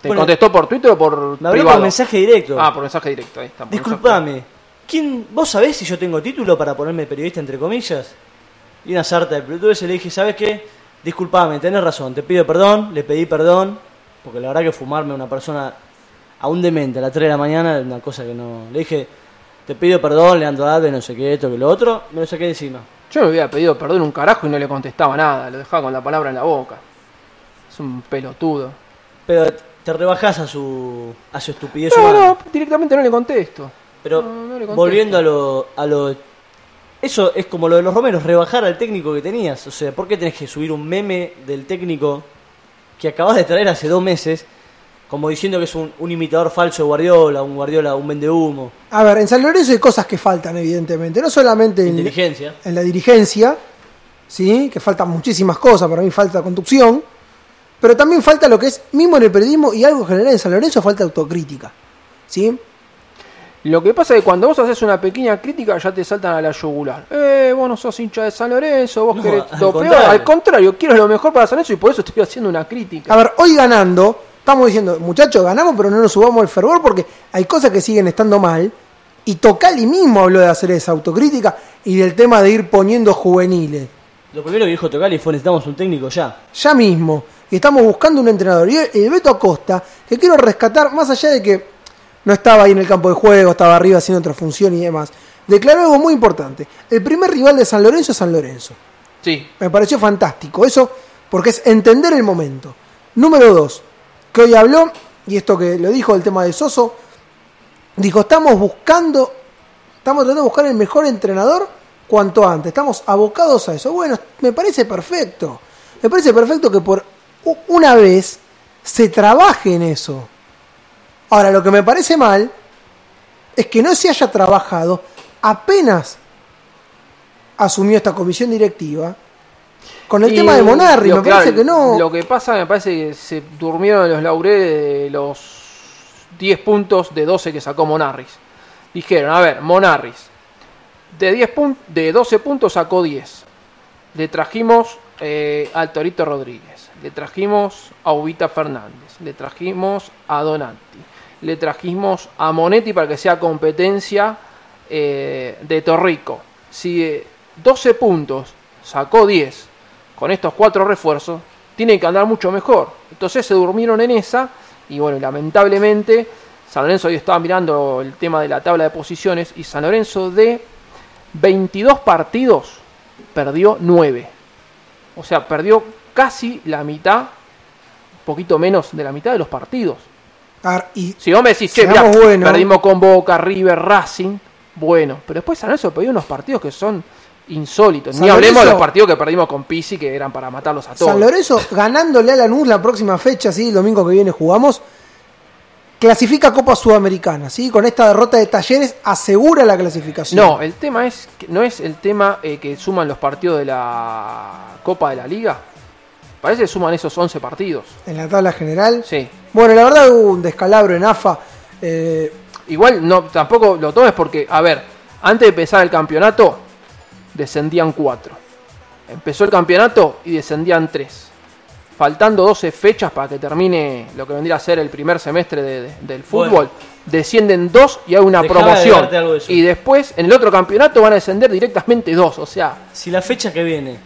¿Te Bueno, contestó por Twitter o por Me habló por mensaje directo. Ah, por mensaje directo, ahí está. Disculpame, ¿quién, ¿vos sabés si yo tengo título para ponerme periodista entre comillas? Y una sarta de pelotudes le dije, ¿sabes qué? Disculpame, tenés razón, te pido perdón, le pedí perdón, porque la verdad que fumarme a una persona a un demente a las 3 de la mañana es una cosa que no... Le dije, te pido perdón, Leandro Alves, no sé qué, esto, que lo otro, me lo saqué encima. Yo me hubiera pedido perdón un carajo y no le contestaba nada, lo dejaba con la palabra en la boca. Es un pelotudo. Pero te rebajás a su, a su estupidez No, humana. no, directamente no le contesto. Pero No, no le contesto. volviendo a lo, a lo... Eso es como lo de los romeros, rebajar al técnico que tenías. O sea, ¿por qué tenés que subir un meme del técnico que acabas de traer hace dos meses? Como diciendo que es un, un imitador falso de Guardiola, un Guardiola, un vende humo. A ver, en San Lorenzo hay cosas que faltan, evidentemente. No solamente en, Inteligencia. en la dirigencia, ¿sí? que faltan muchísimas cosas, para mí falta conducción, pero también falta lo que es, mismo en el periodismo y algo general en San Lorenzo, falta autocrítica. ¿sí? Lo que pasa es que cuando vos haces una pequeña crítica ya te saltan a la yugular. Eh, vos no sos hincha de San Lorenzo, vos No, querés al contrario. Al contrario, quiero lo mejor para San Lorenzo y por eso estoy haciendo una crítica. A ver, hoy ganando, estamos diciendo, muchachos, ganamos, pero no nos subamos el fervor porque hay cosas que siguen estando mal. Y Tocali mismo habló de hacer esa autocrítica y del tema de ir poniendo juveniles. Lo primero que dijo Tocali fue necesitamos un técnico ya. ya mismo. Y estamos buscando un entrenador. Y el Beto Acosta, que quiero rescatar, más allá de que no estaba ahí en el campo de juego, estaba arriba haciendo otra función y demás, declaró algo muy importante. El primer rival de San Lorenzo es San Lorenzo. Sí. Me pareció fantástico. Eso porque es entender el momento. Número dos, que hoy habló, y esto que lo dijo el tema de Soso, dijo, estamos buscando, estamos tratando de buscar el mejor entrenador cuanto antes. Estamos abocados a eso. Bueno, me parece perfecto. Me parece perfecto que por una vez se trabaje en eso. Ahora, lo que me parece mal es que no se haya trabajado apenas asumió esta comisión directiva con el Y tema de Monarri. lo Me que- parece que no. Lo que pasa, me parece que se durmieron en los laureles de los 10 puntos de 12 que sacó Monarris. Dijeron, a ver, Monarris, de, 10 pun- de 12 puntos sacó 10. Le trajimos eh, al Torito Rodríguez, le trajimos a Ubita Fernández, le trajimos a Donati, le trajimos a Monetti para que sea competencia eh, de Torrico. Si de 12 puntos sacó 10 con estos cuatro refuerzos, tiene que andar mucho mejor. Entonces se durmieron en esa y bueno, lamentablemente San Lorenzo hoy estaba mirando el tema de la tabla de posiciones y San Lorenzo de 22 partidos perdió 9. O sea, perdió casi la mitad, un poquito menos de la mitad de los partidos. A ver, y Si vos me decís, che, mirá, perdimos con Boca, River, Racing, bueno, pero después San Lorenzo perdió unos partidos que son insólitos. San Ni hablemos de los partidos que perdimos con Pisi, que eran para matarlos a todos. San Lorenzo ganándole a Lanús la próxima fecha, ¿sí? el domingo que viene jugamos, clasifica Copa Sudamericana, ¿sí? con esta derrota de Talleres asegura la clasificación. No, el tema es que no es el tema eh, que suman los partidos de la Copa de la Liga. Parece que suman esos 11 partidos. En la tabla general. Sí. Bueno, la verdad hubo un descalabro en AFA. eh, Igual no tampoco lo tomes porque, a ver, antes de empezar el campeonato, descendían 4. Empezó el campeonato y descendían 3. Faltando 12 fechas para que termine lo que vendría a ser el primer semestre de- de- del fútbol, Bueno. descienden 2 y hay una promoción. de. Y después, en el otro campeonato, van a descender directamente 2. O sea, Si la fecha que viene,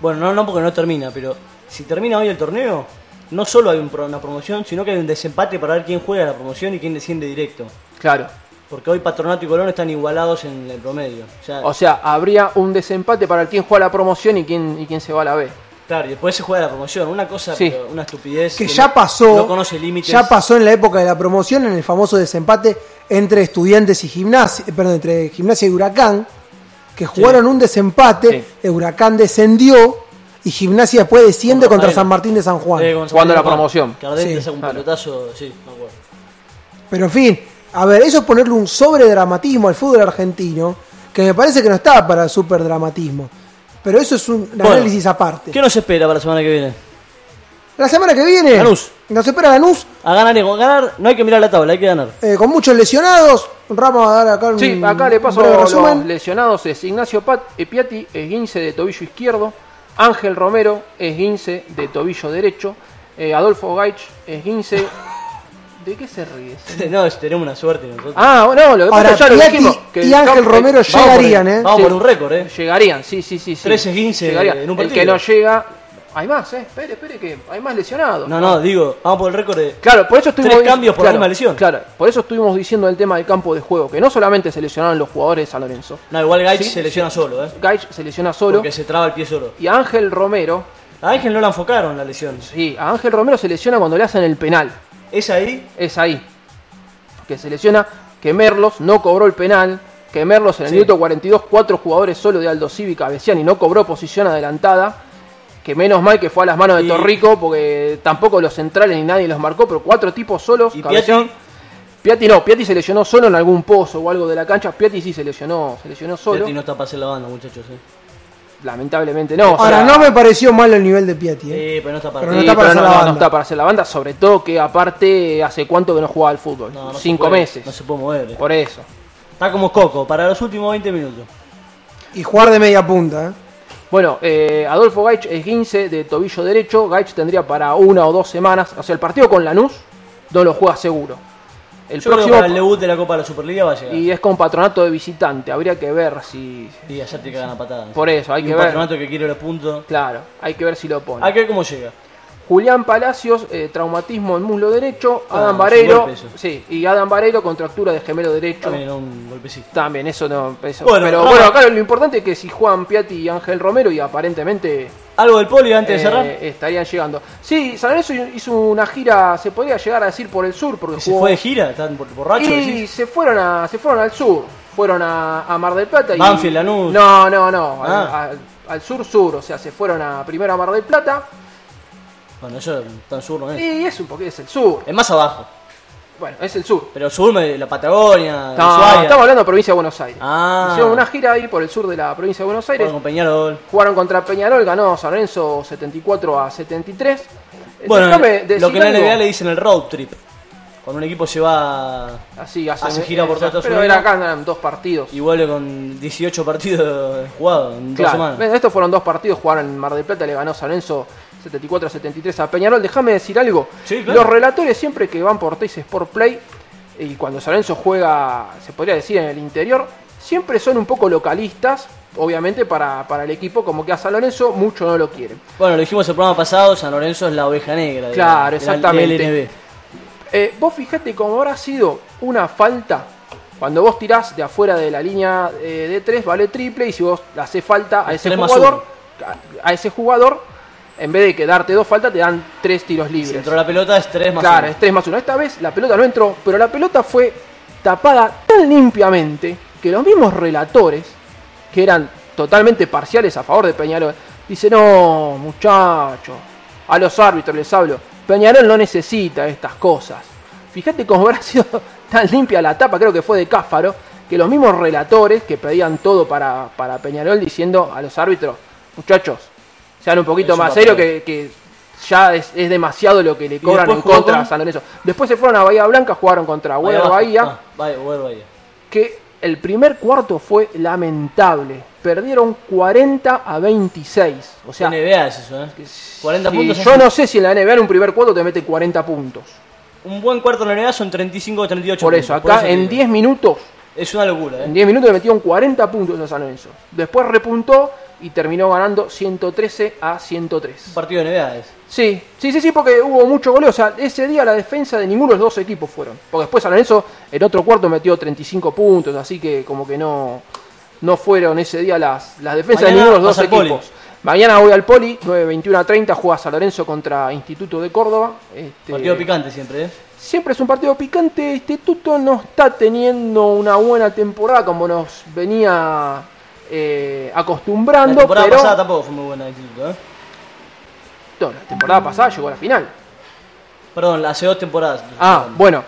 bueno, no, no porque no termina, pero si termina hoy el torneo, no solo hay un una promoción, sino que hay un desempate para ver quién juega la promoción y quién desciende directo. claro. Porque hoy Patronato y Colón están igualados en el promedio. O sea, O sea, habría un desempate para quien juega la promoción y quién, y quién se va a la B. claro, y después se juega la promoción. Una cosa, Sí. pero una estupidez. que no- ya pasó, No conoce límites. ya pasó en la época de la promoción en el famoso desempate entre estudiantes y gimnasia, eh, perdón, entre gimnasia y huracán, que jugaron un desempate, el huracán descendió y gimnasia después desciende Con contra. San Martín de San Juan. Eh, Jugando la promoción. Que Ardente Sí, un claro. pelotazo, sí, me acuerdo. Pero en fin, a ver, eso es ponerle un sobredramatismo al fútbol argentino, que me parece que no está para el superdramatismo. Pero eso es un Bueno, análisis aparte. ¿Qué nos espera para la semana que viene? La semana que viene Lanús. nos espera Lanús A ganar, y con ganar no hay que mirar la tabla, hay que ganar. eh, con muchos lesionados. Ramos va a dar acá un, Sí, acá le paso los resumen. lesionados. Es Ignacio Pat, eh, Piatti, esguince de tobillo izquierdo. Ángel Romero, esguince de tobillo derecho. Eh, Adolfo Gaich, esguince... ¿De qué se ríe? no, tenemos una suerte nosotros. Ah, no, lo que pasa Ahora, es que ya lo dijimos. que y el Ángel campo- Romero llegarían, el- ¿eh? Vamos por un récord, ¿eh? Llegarían, sí, sí, sí. sí. 13 esguince Llegarían. en un El partido. que no llega... Hay más, ¿eh? Espere, espere, que hay más lesionados. No, no, digo, vamos por el récord de. Claro, por eso estuvimos Tres cambios por la claro, misma lesión. Claro, por eso estuvimos diciendo el tema del campo de juego, que no solamente se lesionaron los jugadores de San Lorenzo. No, igual Gaich Sí, se lesiona solo, ¿eh? Gaich se lesiona solo Porque se traba el pie solo. y Ángel Romero, A Ángel no la enfocaron la lesión. sí, a Ángel Romero se lesiona cuando le hacen el penal. ¿Es ahí? Es ahí. Que se lesiona que Merlos no cobró el penal, que Merlos en el Sí. minuto 42, cuatro jugadores solo de Aldo Cívica y no cobró posición adelantada. Que menos mal que fue a las manos de Y- Torrico, porque tampoco los centrales ni nadie los marcó, pero cuatro tipos solos. ¿Y cabecearon. Piatti no, Piatti se lesionó solo en algún pozo o algo de la cancha. Piatti sí se lesionó, se lesionó solo. Piatti no está para hacer la banda, muchachos. ¿eh? Lamentablemente no. o Ahora, sea, no me pareció mal el nivel de Piatti. ¿eh? Sí, pero no está para Pero no sí, está para hacer no, la no, no banda. está para hacer la banda, sobre todo que aparte hace cuánto que no jugaba al fútbol. No, no se Cinco puede, meses. No se puede mover. eh. Por eso. Está como Coco, para los últimos 20 minutos. Y jugar de media punta. ¿eh? Bueno, eh, Adolfo Gaich es 15 de tobillo derecho. Gaich tendría para una o dos semanas. O sea, el partido con Lanús no lo juega seguro. El Yo creo que próximo. para el debut de la Copa de la Superliga va a llegar. Y es con patronato de visitante. Habría que ver si. Y allá te cagan a patadas. Por eso, hay Y que un ver. patronato que quiere los puntos. Claro, hay que ver si lo pone. Hay que ver cómo llega. Julián Palacios, eh, traumatismo en muslo derecho. Ah, Adam eso. Sí, y Adam Vareiro, contractura de gemelo derecho. También un golpecito. También, eso no. Eso. Bueno, Pero bueno, acá lo importante es que si juegan Piatti y Ángel Romero, y aparentemente ¿Algo del poli antes eh, de cerrar? estarían llegando. Sí, San Lorenzo hizo una gira, se podría llegar a decir por el sur, porque ¿Se jugó- fue de gira? ¿Están borrachos? y decís? se fueron a, se fueron al sur, fueron a, a Mar del Plata y Banfield, Lanús. No, no, no, al- Ah. al, al sur sur, o sea, se fueron a primero a Mar del Plata Bueno, eso tan sur no es. y es un poquito es el sur. Es más abajo. Bueno, es el sur. Pero sur, me- la Patagonia, No, Ushuaia. estamos hablando de provincia de Buenos Aires. Ah. Hicieron una gira ahí por el sur de la provincia de Buenos Aires. Jugaron con Peñarol. Jugaron contra Peñarol, ganó San Lorenzo 74 a 73. Eh, Bueno, déjame lo que en la algo. NBA le dicen el road trip. Cuando un equipo se va Así, hace gira por todo Estados Pero Unidos era acá eran dos partidos. y vuelve con 18 partidos jugados en dos Claro, semanas. bueno, estos fueron dos partidos, jugaron en Mar del Plata, le ganó San Lorenzo 74 a 73 a Peñarol. Déjame decir algo. Sí, claro. Los relatores siempre que van por Teis Sport Play y cuando San Lorenzo juega, se podría decir en el interior, siempre son un poco localistas, obviamente para, para el equipo, como que a San Lorenzo mucho no lo quieren. Bueno, lo dijimos el programa pasado, San Lorenzo es la oveja negra. de- Claro, de la exactamente. LNB. Eh, vos fijate cómo habrá sido una falta cuando vos tirás de afuera de la línea eh, de 3 vale triple y si vos le hace falta a ese jugador, a, a ese jugador, en vez de que darte dos faltas, te dan tres tiros libres. Si entró la pelota es 3 más Claro, uno. es 3 más 1. Esta vez la pelota no entró, pero la pelota fue tapada tan limpiamente que los mismos relatores, que eran totalmente parciales a favor de Peñarol, dicen, no, muchachos, a los árbitros les hablo, Peñarol no necesita estas cosas. Fíjate cómo habrá sido tan limpia la tapa, creo que fue de Cáfaro, que los mismos relatores que pedían todo para, para Peñarol diciendo a los árbitros, muchachos, sean un poquito Es más serios que, que ya es, es demasiado lo que le cobran en contra con- a San Lorenzo. Después se fueron a Bahía Blanca, jugaron contra abajo. Bahía, Ah, Bahía, Weber Bahía. que el primer cuarto fue lamentable. Perdieron 40 a 26. O sea, NBA es eso, ¿eh? 40 si- puntos. yo no sé si en la NBA en un primer cuarto te mete 40 puntos. Un buen cuarto en la NBA son 35 o 38 Por puntos. eso, acá en digo. 10 minutos, Es una locura, ¿eh? en 10 minutos le metieron 40 puntos a San Lorenzo. Después repuntó y terminó ganando 113 a 103. Un partido de NBA es. Sí, sí, sí, sí, porque hubo mucho goleo. O sea, ese día la defensa de ninguno de los dos equipos fueron. Porque después San Lorenzo en otro cuarto metió 35 puntos, así que como que no, no fueron ese día las, las defensas de ninguno de los dos equipos. Mañana voy al Poli, 9.21 a 30, juega San Lorenzo contra Instituto de Córdoba. Este, Partido picante siempre, ¿eh? Siempre es un partido picante. Instituto no está teniendo una buena temporada como nos venía eh, acostumbrando. La temporada pero pasada tampoco fue muy buena el Instituto, ¿eh? No, la temporada pasada llegó a la final. Perdón, hace dos temporadas. Ah, bueno.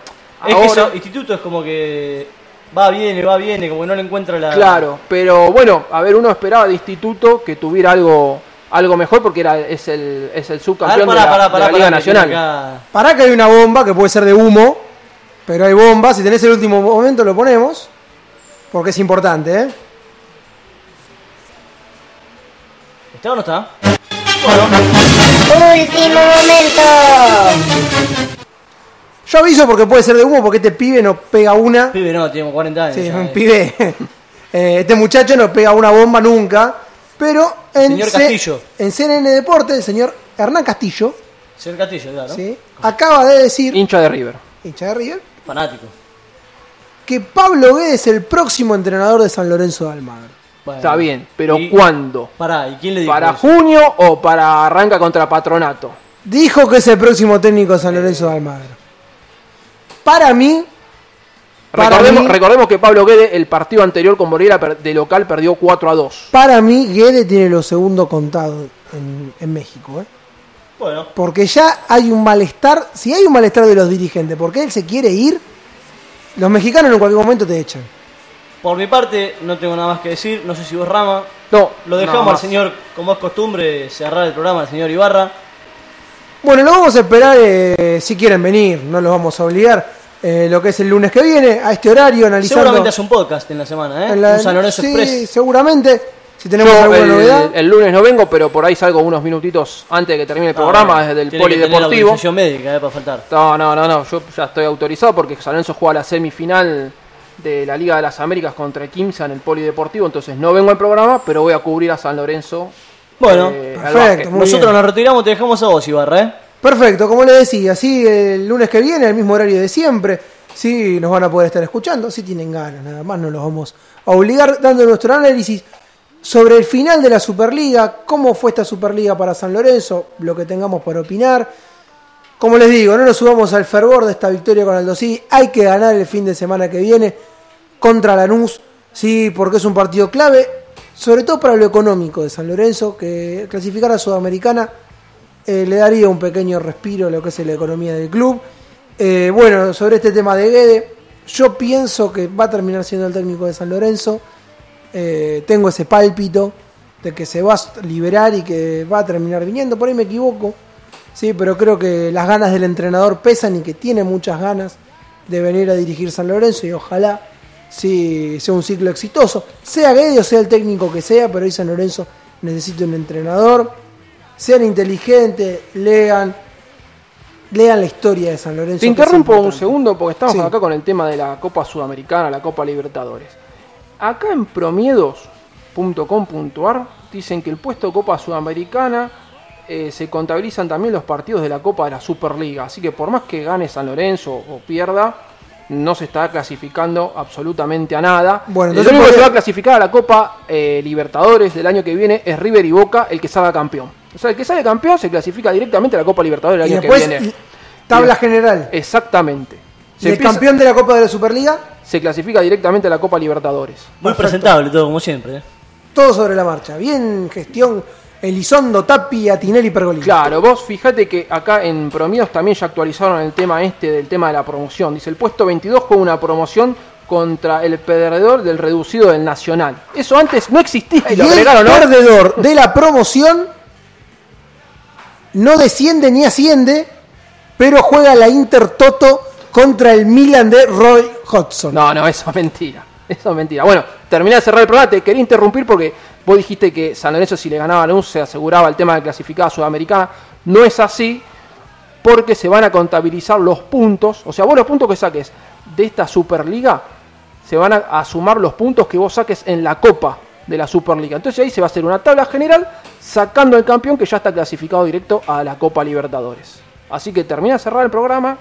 Es que ahora- eso, Instituto es como que va, viene, va, viene, como que no le encuentra la... Claro, pero bueno, a ver, uno esperaba de Instituto que tuviera algo algo mejor porque era es el, es el ver, subcampeón pará, de la, pará, de pará, la Liga que Nacional. acá- Pará que hay una bomba que puede ser de humo, pero hay bomba. Si tenés el último momento lo ponemos, porque es importante, ¿eh? ¿Está o no está? Último momento. Yo aviso porque puede ser de humo, porque este pibe nos pega una. Pibe no, tiene como 40 años. Sí, ya, un eh. pibe. Eh, este muchacho no pega una bomba nunca. Pero en, Señor Castillo. en CNN Deporte, el señor Hernán Castillo Señor Castillo, claro. ¿sí? acaba de decir, Hincha de River. hincha de River, Fanático. que Pablo Guedes es el próximo entrenador de San Lorenzo de Almagro. Bueno. Está bien, pero Y- ¿cuándo? Pará, ¿y quién le dijo ¿Para eso? junio o para arranca contra Patronato? Dijo que es el próximo técnico de San Lorenzo de Almagro. Para mí, Para Recordemos, mí- recordemos que Pablo Guede, el partido anterior con Moreira per- de local, perdió 4 a 2. para mí, Guede tiene lo segundo contado en, en México. ¿eh? Bueno, Porque ya hay un malestar, si hay un malestar de los dirigentes, porque él se quiere ir, los mexicanos en cualquier momento te echan. Por mi parte no tengo nada más que decir. No sé si vos, Rama. No, Lo dejamos al señor, como es costumbre, cerrar el programa, al señor Ibarra. Bueno, lo vamos a esperar eh, si quieren venir, no los vamos a obligar. eh, lo que es el lunes que viene, a este horario, analizando. Seguramente hace un podcast en la semana, ¿eh? en la- un San Lorenzo sí, Express. seguramente. Si tenemos Yo alguna el, novedad. el lunes no vengo, pero por ahí salgo unos minutitos antes de que termine el programa Ah, desde el tiene que tener polideportivo. médica, eh, para faltar. No, no, no, no, yo ya estoy autorizado porque San Lorenzo juega la semifinal de la Liga de las Américas contra el Quimsa en el polideportivo, entonces no vengo al programa, pero voy a cubrir a San Lorenzo. Bueno, eh, perfecto, muy Nosotros bien. nos retiramos, te dejamos a vos, Ibarra, ¿eh? Perfecto, como les decía, así el lunes que viene, el mismo horario de siempre, sí nos van a poder estar escuchando, si tienen ganas, nada más no los vamos a obligar dando nuestro análisis sobre el final de la Superliga, cómo fue esta Superliga para San Lorenzo, lo que tengamos para opinar. Como les digo, no nos subamos al fervor de esta victoria con Aldo sí, hay que ganar el fin de semana que viene contra Lanús, sí, porque es un partido clave, sobre todo para lo económico de San Lorenzo, que clasificar a Sudamericana eh, le daría un pequeño respiro a lo que es la economía del club. Eh, bueno, sobre este tema de Guede, yo pienso que va a terminar siendo el técnico de San Lorenzo. Eh, tengo ese pálpito de que se va a liberar y que va a terminar viniendo. Por ahí me equivoco, sí, pero creo que las ganas del entrenador pesan y que tiene muchas ganas de venir a dirigir San Lorenzo y ojalá sí, sea un ciclo exitoso. Sea Guede o sea el técnico que sea, pero hoy San Lorenzo necesita un entrenador sean inteligentes, lean, lean la historia de San Lorenzo. Te interrumpo un segundo porque estamos Sí. acá con el tema de la Copa Sudamericana, la Copa Libertadores. Acá en promiedos.com.ar dicen que el puesto Copa Sudamericana eh, se contabilizan también los partidos de la Copa de la Superliga. Así que por más que gane San Lorenzo o pierda, no se está clasificando absolutamente a nada. Bueno, el entonces único que puede- se va a clasificar a la Copa eh, Libertadores del año que viene es River y Boca, el que salga campeón. O sea, el que sale campeón se clasifica directamente a la Copa Libertadores del Y año después, que viene. tabla general. Exactamente. Y el campeón de la Copa de la Superliga, se clasifica directamente a la Copa Libertadores. Muy Perfecto. presentable todo, como siempre. ¿eh? todo sobre la marcha. Bien gestión, Elizondo, Tapi, Atinelli, Pergolini. Claro, vos fíjate que acá en Promedios también ya actualizaron el tema este del tema de la promoción. Dice, el puesto 22 juega una promoción contra el perdedor del reducido del Nacional. Eso antes no existía y lo el agregaron, ¿no? perdedor de la promoción no desciende ni asciende, pero juega la Inter Toto contra el Milan de Roy Hodgson. No, no, eso es mentira. Eso es mentira. Bueno, terminé de cerrar el programa. Te quería interrumpir porque vos dijiste que San Lorenzo, si le ganaba a Lanús, se aseguraba el tema de clasificada sudamericana. No es así porque se van a contabilizar los puntos. O sea, vos los puntos que saques de esta Superliga se van a, sumar los puntos que vos saques en la Copa de la Superliga. Entonces ahí se va a hacer una tabla general sacando el campeón que ya está clasificado directo a la Copa Libertadores. Así que termina de cerrar el programa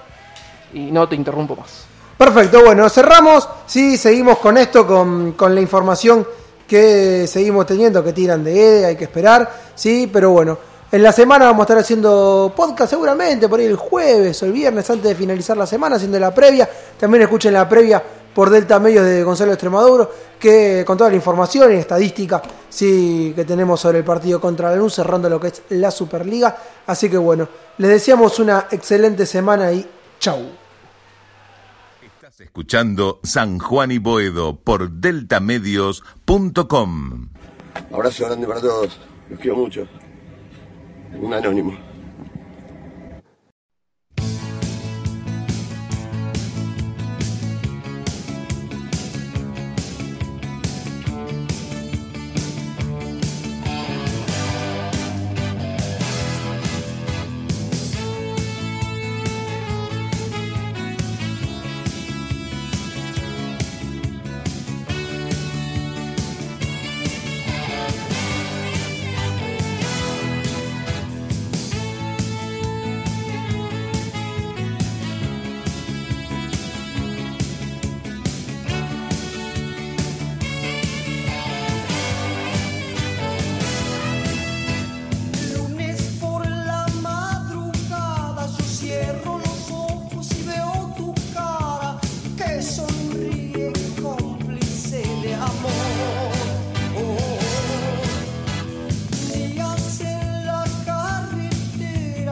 y no te interrumpo más. Perfecto, bueno, cerramos. Sí, seguimos con esto, con, con la información que seguimos teniendo, que tiran de EDE, hay que esperar. Sí, pero bueno, en la semana vamos a estar haciendo podcast seguramente, por ahí el jueves o el viernes antes de finalizar la semana, haciendo la previa. También escuchen la previa por Delta Medios de Gonzalo Extremaduro, que con toda la información y estadística sí, que tenemos sobre el partido contra la luz, cerrando lo que es la Superliga. Así que bueno, les deseamos una excelente semana y chau. Escuchando San Juan y Boedo por deltamedios.com. Abrazo grande para todos. Los quiero mucho. Un anónimo.